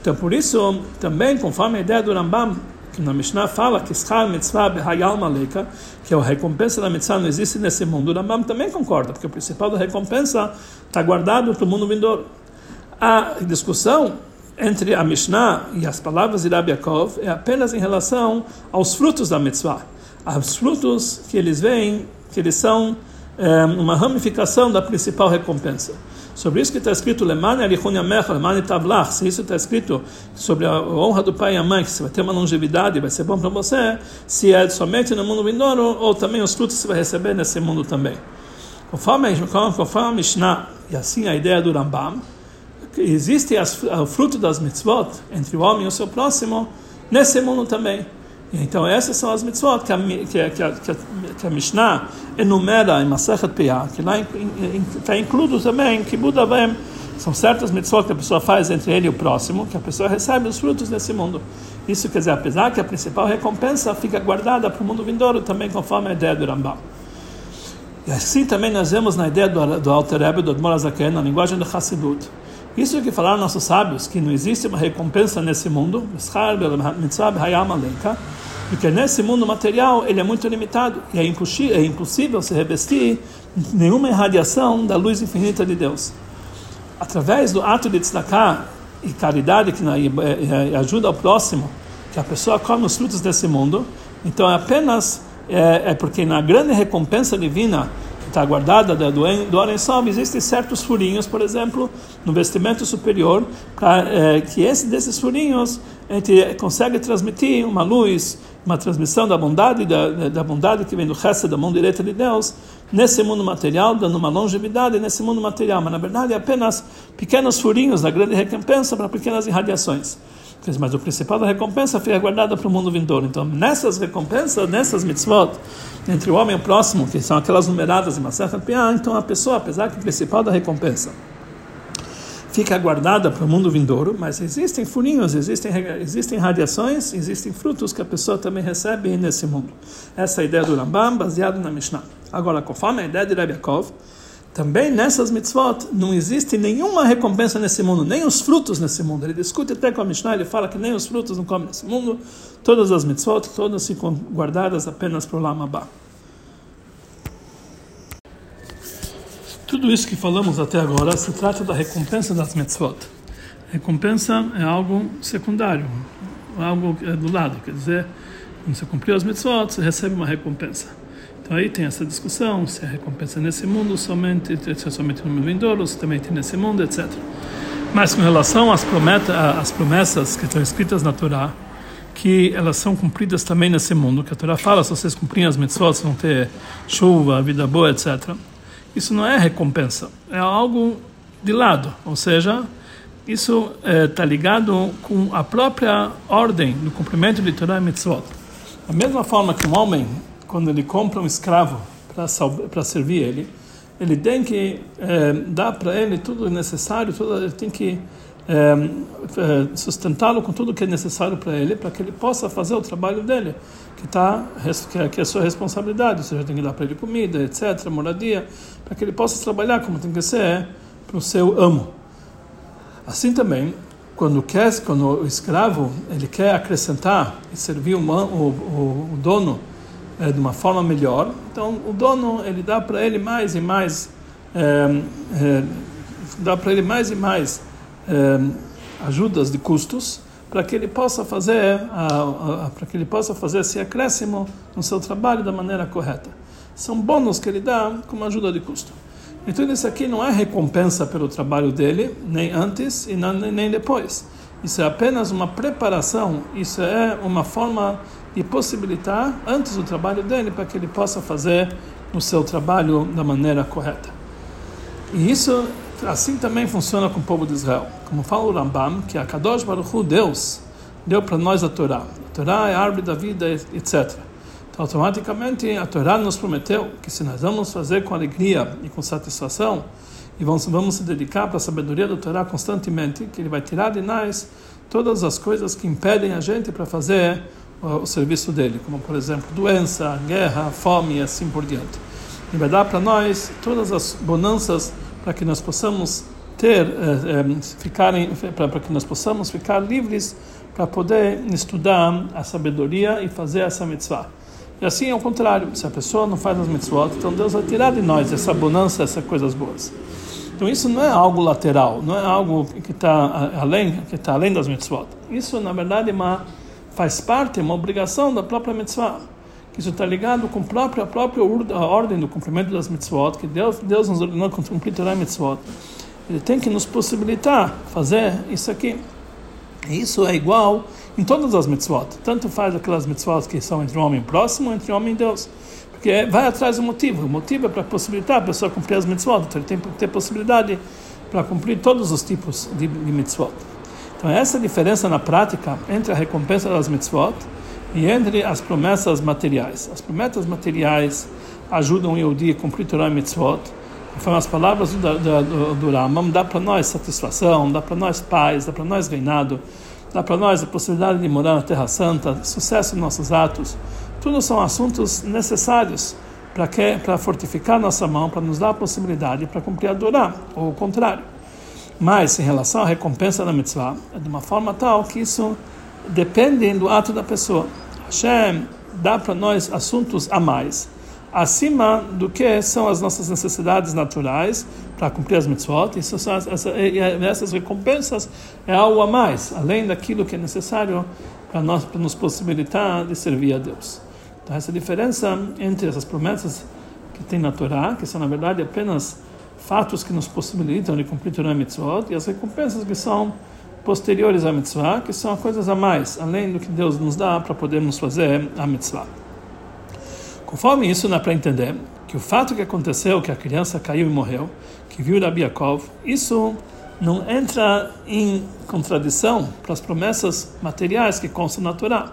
Então, por isso, também, conforme a ideia do Rambam, que na Mishnah fala que Schar Mitzvah Behayal Maleka, que a recompensa da mitzvah não existe nesse mundo, o Rambam também concorda, porque o principal da recompensa está guardado para o mundo vindouro. A discussão entre a Mishnah e as palavras de Rabbi Yaakov é apenas em relação aos frutos da mitzvah. Os frutos que eles veem, que eles são é, uma ramificação da principal recompensa. Sobre isso que está escrito se isso está escrito sobre a honra do pai e a mãe, que você vai ter uma longevidade, vai ser bom para você, se é somente no mundo vindouro, ou também os frutos que você vai receber nesse mundo também. Conforme, a Mishnah, e assim a ideia do Rambam, existe as, o fruto das mitzvot entre o homem e o seu próximo nesse mundo também. Então essas são as mitzvot que a, que que a, que a Mishnah enumera em Masachet Piyah, que lá está incluído também que Buda vem são certas mitzvot que a pessoa faz entre ele e o próximo, que a pessoa recebe os frutos nesse mundo. Isso quer dizer, apesar que a principal recompensa fica guardada para o mundo vindouro, também conforme a ideia do Rambam. E assim também nós vemos na ideia do, do Alter Rebbe, do Admor Azaken, na linguagem do Hassidut. Isso que falaram nossos sábios, que não existe uma recompensa nesse mundo, porque nesse mundo material ele é muito limitado e é impossível, é impossível se revestir nenhuma irradiação da luz infinita de Deus. Através do ato de tzedakah e caridade que ajuda ao próximo, que a pessoa come os frutos desse mundo, então é apenas é, é porque na grande recompensa divina está guardada do, do Arensal, existem certos furinhos, por exemplo, no vestimento superior, pra, é, que esse desses furinhos a gente consegue transmitir uma luz, uma transmissão da bondade, da, da bondade que vem do resto da mão direita de Deus, nesse mundo material, dando uma longevidade nesse mundo material. Mas na verdade é apenas pequenos furinhos da grande recompensa para pequenas irradiações mas o principal da recompensa fica guardada para o mundo vindouro. Então, nessas recompensas, nessas mitzvot, entre o homem e o próximo, que são aquelas numeradas em Masechet Piah, então a pessoa, apesar que o principal da recompensa fica guardada para o mundo vindouro, mas existem furinhos, existem, existem radiações, existem frutos que a pessoa também recebe nesse mundo. Essa é a ideia do Rambam, baseado na Mishnah. Agora, conforme a ideia de Rebbe Yaakov, também nessas mitzvot não existe nenhuma recompensa nesse mundo, nem os frutos nesse mundo. Ele discute até com a Mishnah, ele fala que nem os frutos não comem nesse mundo. Todas as mitzvot, todas ficam guardadas apenas para o Lamabá. Tudo isso que falamos até agora se trata da recompensa das mitzvot. Recompensa é algo secundário, algo é do lado, quer dizer, quando você cumpriu as mitzvot, você recebe uma recompensa. Então aí tem essa discussão se a recompensa é nesse mundo somente, se é somente no mundo vindouro, se também tem nesse mundo, etc. Mas com relação às, às promessas que estão escritas na Torá, que elas são cumpridas também nesse mundo, que a Torá fala, se vocês cumprirem as mitzvot, vão ter chuva, vida boa, etc. Isso não é recompensa, é algo de lado, ou seja, isso está é, ligado com a própria ordem do cumprimento de Torá e mitzvot. Da mesma forma que um homem quando ele compra um escravo para servir ele, ele tem que é, dar para ele tudo necessário, tudo, ele tem que é, sustentá-lo com tudo que é necessário para ele, para que ele possa fazer o trabalho dele, que, tá, que, é, é sua responsabilidade, ou seja, tem que dar para ele comida, etc., moradia, para que ele possa trabalhar como tem que ser para o seu amo. Assim também, quando quer, quando o escravo ele quer acrescentar e servir o, o, o dono é, de uma forma melhor. Então, o dono ele dá para ele mais e mais, é, é, dá para ele mais e mais ajudas de custos para que ele possa fazer para que ele possa fazer esse acréscimo no seu trabalho da maneira correta. São bônus que ele dá como ajuda de custo. Então isso aqui não é recompensa pelo trabalho dele, nem antes e nem depois. Isso é apenas uma preparação, isso é uma forma de possibilitar antes o trabalho dele para que ele possa fazer o seu trabalho da maneira correta. E isso assim também funciona com o povo de Israel. Como fala o Rambam, que a Kadosh Baruch Hu, Deus, deu para nós a Torá. A Torá é a árvore da vida, etc. Então, automaticamente, a Torá nos prometeu que se nós vamos fazer com alegria e com satisfação, e vamos, vamos se dedicar para a sabedoria da Torá constantemente, que Ele vai tirar de nós todas as coisas que impedem a gente para fazer o, o serviço dele, como por exemplo doença, guerra, fome e assim por diante. Ele vai dar para nós todas as bonanças para que nós possamos ter, eh, eh, ficarem, para que nós possamos ficar livres para poder estudar a sabedoria e fazer essa mitzvah. E assim é o contrário, se a pessoa não faz as mitzvot, então Deus vai tirar de nós essa bonança, essas coisas boas. Então isso não é algo lateral, não é algo que está além, que está além das mitzvot. Isso na verdade é uma, faz parte, é uma obrigação da própria mitzvah. isso está ligado com a própria, a própria ordem do cumprimento das mitzvot, que Deus, Deus nos ordenou cumprir Torah mitzvot. Ele tem que nos possibilitar fazer isso aqui. Isso é igual em todas as mitzvot. Tanto faz aquelas mitzvot que são entre o homem próximo, entre o homem e Deus. Porque vai atrás do motivo. O motivo é para possibilitar a pessoa cumprir as mitzvot. Então ele tem que ter possibilidade para cumprir todos os tipos de, de mitzvot. Então essa é a diferença na prática entre a recompensa das mitzvot e entre as promessas materiais. As promessas materiais ajudam o Yehudi a cumprir Torah e mitzvot. Conforme as palavras do, do, do, do Ramam, dá para nós satisfação, dá para nós paz, dá para nós reinado, dá para nós a possibilidade de morar na Terra Santa, sucesso em nossos atos. Tudo são assuntos necessários para fortificar nossa mão, para nos dar a possibilidade para cumprir a Torá, ou o contrário. Mas, em relação à recompensa da mitzvah, é de uma forma tal que isso depende do ato da pessoa. Hashem dá para nós assuntos a mais, acima do que são as nossas necessidades naturais para cumprir as mitzvot. Isso são essas recompensas é algo a mais, além daquilo que é necessário para nós para nos possibilitar de servir a Deus. Então essa diferença entre essas promessas que tem na Torá, que são na verdade apenas fatos que nos possibilitam de cumprir Torá e mitzvot, e as recompensas que são posteriores à mitzvah, que são coisas a mais, além do que Deus nos dá para podermos fazer a mitzvah. Conforme isso, dá para entender que o fato que aconteceu, que a criança caiu e morreu, que viu Rabi Yaakov, isso não entra em contradição para as promessas materiais que constam na Torá.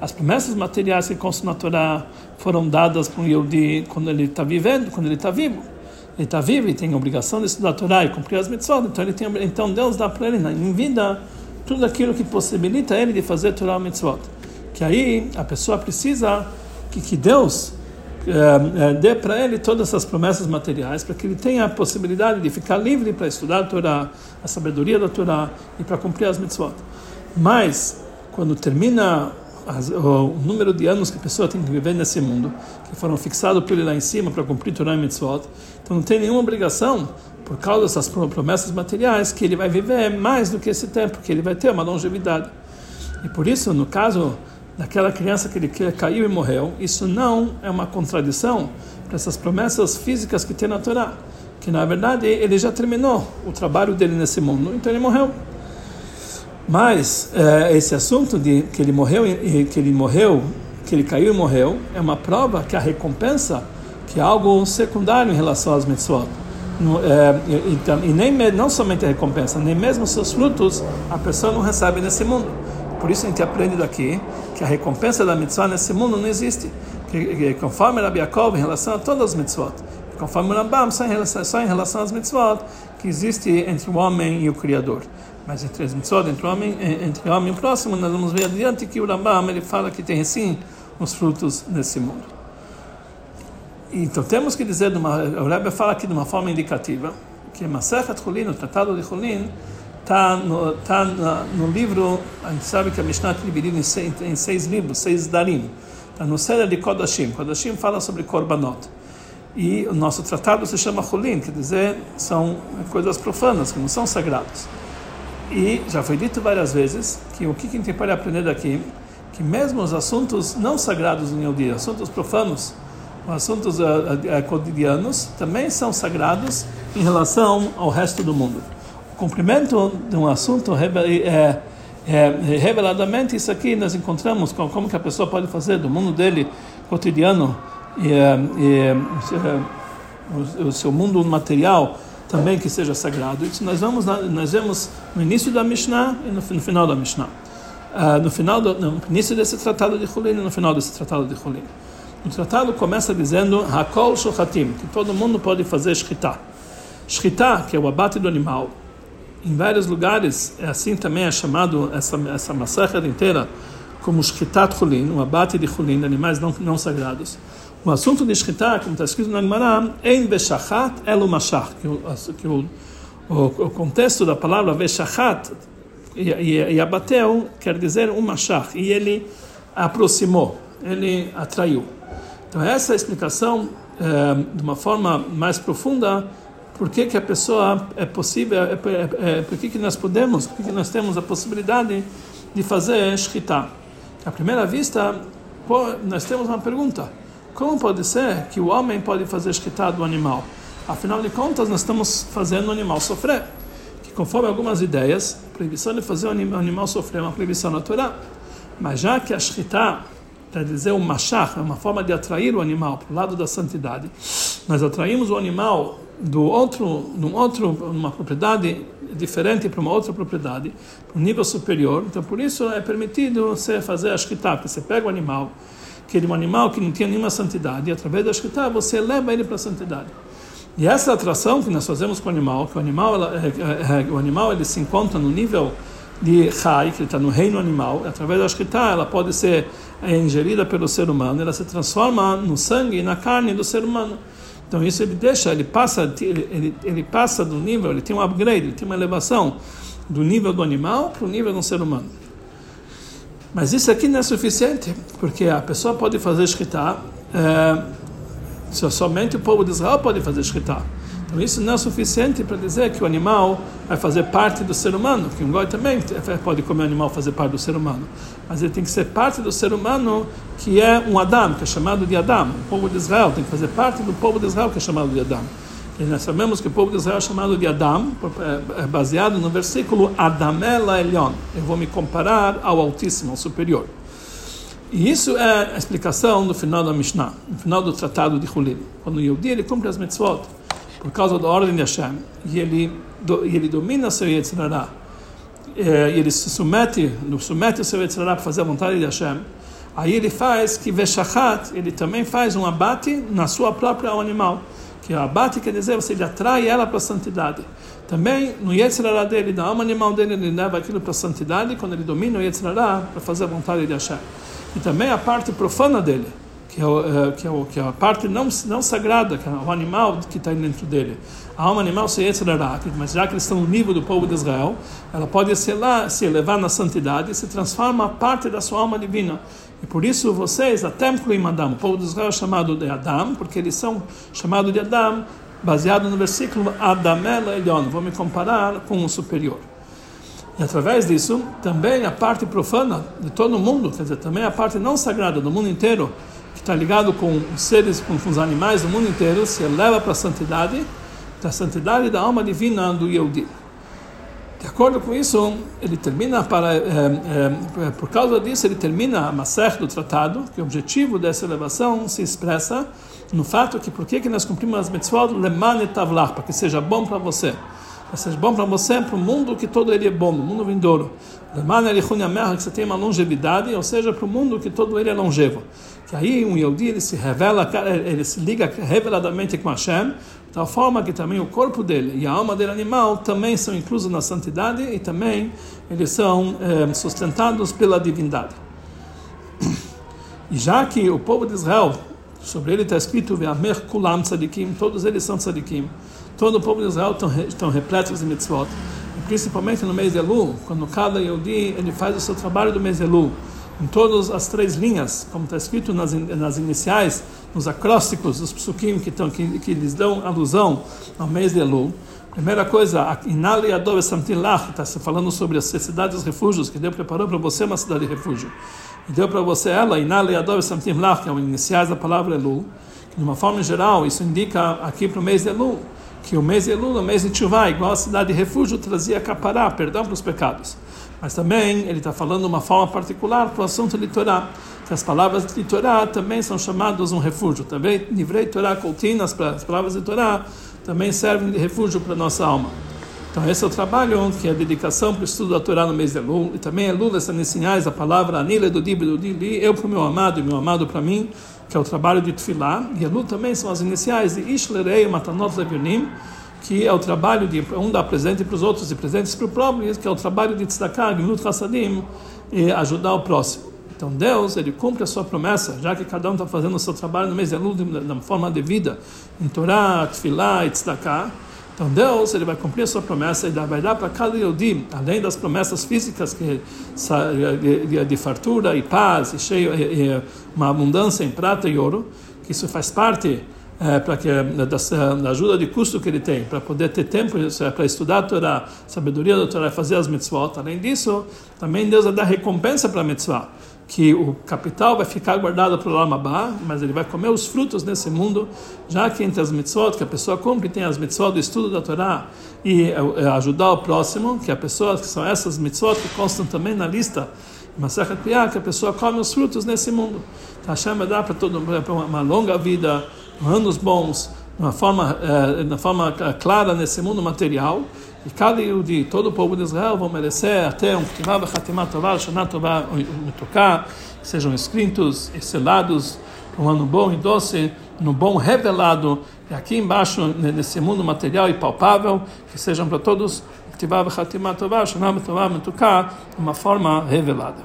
As promessas materiais que constam na Torá foram dadas para um Yehudi quando ele está vivendo, quando ele está vivo ele está vivo e tem a obrigação de estudar a Torá e cumprir as mitzvot, então, ele tem, então Deus dá para ele em vida tudo aquilo que possibilita ele de fazer Torá e mitzvot. Que aí a pessoa precisa que, que Deus é, é, dê para ele todas essas promessas materiais, para que ele tenha a possibilidade de ficar livre para estudar a Torá, a sabedoria da Torá e para cumprir as mitzvot. Mas, quando termina o número de anos que a pessoa tem que viver nesse mundo, que foram fixados por ele lá em cima para cumprir Torah e Mitzvot, então não tem nenhuma obrigação, por causa dessas promessas materiais, que ele vai viver mais do que esse tempo, que ele vai ter uma longevidade. E por isso, no caso daquela criança que ele caiu e morreu, isso não é uma contradição para essas promessas físicas que tem na Torá, que na verdade ele já terminou o trabalho dele nesse mundo, então ele morreu. Mas é, esse assunto de que ele morreu que ele morreu, que ele caiu e morreu, é uma prova que a recompensa que é algo secundário em relação às mitzvot. No, é, e, e, e, nem não somente a recompensa, nem mesmo seus frutos a pessoa não recebe nesse mundo. Por isso a gente aprende daqui que a recompensa da mitzvah nesse mundo não existe. Que, que conforme Rabbi Yaakov em relação a todas as mitzvot, conforme o Rambam só em relação, só em relação às mitzvot que existe entre o homem e o Criador. Mas entre as mitzvot, entre o homem, eh, entre o homem e o próximo, nós vamos ver adiante que o Rambam ele fala que tem sim os frutos nesse mundo. Então temos que dizer, uma, o Rebbe fala aqui de uma forma indicativa, que Masechet Chulin, o Tratado de Chulin, está no, tá no livro, a gente sabe que a Mishnah é dividida em seis, em seis livros, seis darim. Está no Seder de Kodashim. Kodashim fala sobre Korbanot. E o nosso tratado se chama Chulin, quer dizer, são coisas profanas, que não são sagradas. E já foi dito várias vezes que o que a gente pode aprender daqui, que mesmo os assuntos não sagrados no dia, assuntos profanos, assuntos uh, uh, cotidianos, também são sagrados em relação ao resto do mundo. O cumprimento de um assunto é, é, reveladamente isso aqui nós encontramos com como que a pessoa pode fazer do mundo dele cotidiano e, e o, o seu mundo material também que seja sagrado. Isso nós vamos nós vemos no início da Mishnah e no, no final da Mishnah. Uh, no final do, no início desse tratado de Hulin e no final desse tratado de Hulin. O tratado começa dizendo Hakol Shochatim, que todo mundo pode fazer Shkita. Shkita, que é o abate do animal, em vários lugares, é assim também é chamado essa essa massacre inteira como Shkitat Hulin, o abate de Hulin, animais não, não sagrados. O assunto de Shkita, como está escrito na Gemara, em Beshachat elo Mashach, que, o, que o, o, o, contexto da palavra Beshachat e, e, e abateu quer dizer um Mashach, e ele aproximou, ele atraiu. Então essa é a explicação, é, de uma forma mais profunda, por que, que a pessoa é possível, é, é, é, por que, que nós podemos, por que, que nós temos a possibilidade de fazer Shkita. À primeira vista, nós temos uma pergunta. Como pode ser que o homem pode fazer escritar do animal? Afinal de contas, nós estamos fazendo o animal sofrer. Que conforme algumas ideias, a proibição de fazer o animal sofrer é uma proibição natural. Mas já que a escrita, quer dizer, o machar, é uma forma de atrair o animal para o lado da santidade, nós atraímos o animal do outro, num outro, numa propriedade diferente para uma outra propriedade, para um nível superior. Então, por isso é permitido você fazer a escrita, porque você pega o animal, que é um animal que não tinha nenhuma santidade, e através da escrita você leva ele para a santidade. E essa atração que nós fazemos com o animal, que o animal, ela, é, é, é, o animal ele se encontra no nível de Rai, que está no reino animal, através da escrita ela pode ser ingerida pelo ser humano, ela se transforma no sangue e na carne do ser humano. Então isso ele deixa, ele passa, ele, ele, ele passa do nível, ele tem um upgrade, ele tem uma elevação do nível do animal para o nível do ser humano. Mas isso aqui não é suficiente, porque a pessoa pode fazer escrita, é, somente o povo de Israel pode fazer escrita. Então isso não é suficiente para dizer que o animal vai fazer parte do ser humano, que um goi também pode comer animal fazer parte do ser humano, mas ele tem que ser parte do ser humano que é um Adam, que é chamado de Adam. O povo de Israel tem que fazer parte do povo de Israel que é chamado de Adam. Nós sabemos que o povo de Israel é chamado de Adam, é, baseado no versículo Adamela Elion. Eu vou me comparar ao Altíssimo, ao Superior. E isso é a explicação do final da Mishnah, no final do Tratado de Hulil. Quando o Yehudi ele cumpre as mitzvot, por causa da ordem de Hashem, e ele, do, e ele domina seu Yetzirará, é, e ele se submete, submete seu Yetzirará para fazer a vontade de Hashem, aí ele faz que Veshachat, ele também faz um abate na sua própria animal, que o abate quer dizer, você atrai ela para a santidade. Também no Yetzirará dele, na alma animal dele, ele leva aquilo para a santidade, quando ele domina o Yetzirará para fazer a vontade de Hashem. E também a parte profana dele, que é, o, é, que é, o, que é a parte não, não sagrada, que é o animal que está dentro dele. A alma animal se Yetzirará, mas já que eles estão no nível do povo de Israel, ela pode ser lá, se elevar na santidade e se transforma parte da sua alma divina. E por isso vocês, a templo em Adam, o povo de Israel é chamado de Adam, porque eles são chamados de Adam, baseado no versículo Adamela Elion, vou me comparar com o superior. E através disso, também a parte profana de todo mundo, quer dizer, também a parte não sagrada do mundo inteiro, que está ligado com os seres, com, os animais do mundo inteiro, se eleva para a santidade, da santidade da alma divina do Yehudi. De acordo com isso, ele termina para, é, é, por causa disso, ele termina a Maser do tratado, que o objetivo dessa elevação se expressa no fato que por que, nós cumprimos as mitzvot, leman etavlach, para que seja bom para você. Para seja bom para você, para o mundo que todo ele é bom, o mundo vindouro. Leman elichun que você tenha uma longevidade, ou seja, para o mundo que todo ele é longevo que aí um Yehudi ele se revela, ele se liga reveladamente com Hashem, de tal forma que também o corpo dele e a alma dele animal também são inclusos na santidade e também eles são é, sustentados pela divindade. E já que o povo de Israel, sobre ele está escrito, tzadikim, todos eles são tzadikim, todo o povo de Israel estão, estão repletos de mitzvot, principalmente no mês de Elul, quando cada Yehudi ele faz o seu trabalho do mês de Elul, em todas as três linhas, como está escrito nas, nas iniciais, nos acrósticos dos psukim que, estão, que, que lhes dão alusão ao mês de Elul. Primeira coisa, Inali Adove Samtilach, está se falando sobre a cidade dos refúgios, que Deus preparou para você uma cidade de refúgio. E deu para você ela, Inali Adove Samtilach, que é o iniciais da palavra Elul. Que, de uma forma geral, isso indica aqui para o mês de Elul, que o mês de Elul, o mês de Tchuvah, igual a cidade de refúgio, trazia capará, perdão para os pecados. Mas também ele está falando uma forma particular para o assunto de Torá, que as palavras de Torá também são chamadas um refúgio. Também, livrei Torá coltinas, as palavras de Torá também servem de refúgio para a nossa alma. Então esse é o trabalho que é a dedicação para o estudo da Torá no mês de Elul. E também Elul, essas iniciais, a palavra Anile do Dib do Dili, eu para o meu amado e meu amado para mim, que é o trabalho de Tfilá. E Elul também são as iniciais de Ishlerei Matanot Levionim, que é o trabalho de um dar presente para os outros e presentes para o próprio, que é o trabalho de tzedakah, gemilut chassadim, e ajudar o próximo. Então Deus, ele cumpre a sua promessa, já que cada um está fazendo o seu trabalho no mês de Elul da forma devida, em Torá, Tfilá e tzedakah, então Deus ele vai cumprir a sua promessa e vai dar para cada Yodim, além das promessas físicas que de, fartura e paz e cheio e, e uma abundância em prata e ouro, que isso faz parte é, para que da, da, ajuda de custo que ele tem para poder ter tempo é, para estudar a Torá, sabedoria da Torá, fazer as mitzvot. Além disso, também Deus vai dar recompensa para a mitzvah, que o capital vai ficar guardado para o Lamabá, mas ele vai comer os frutos nesse mundo, já que entre as mitzvot que a pessoa cumpre, tem as mitzvot do estudo da Torá e ajudar o próximo, que a pessoa, que são essas mitzvot que constam também na lista, Masachat Piyah, que a pessoa come os frutos nesse mundo. Então, Hashem vai dar para todo uma longa vida, anos bons, uma forma, eh, de forma clara nesse mundo material, e cada de todo o povo de Israel vão merecer até um Tovah, Shana Tovah, Mutokah, que sejam escritos e selados um ano bom e doce, no bom revelado, e aqui embaixo, nesse mundo material e palpável, que sejam para todos Hatimah Tovah, Shana Tovah, Mutokah, uma forma revelada.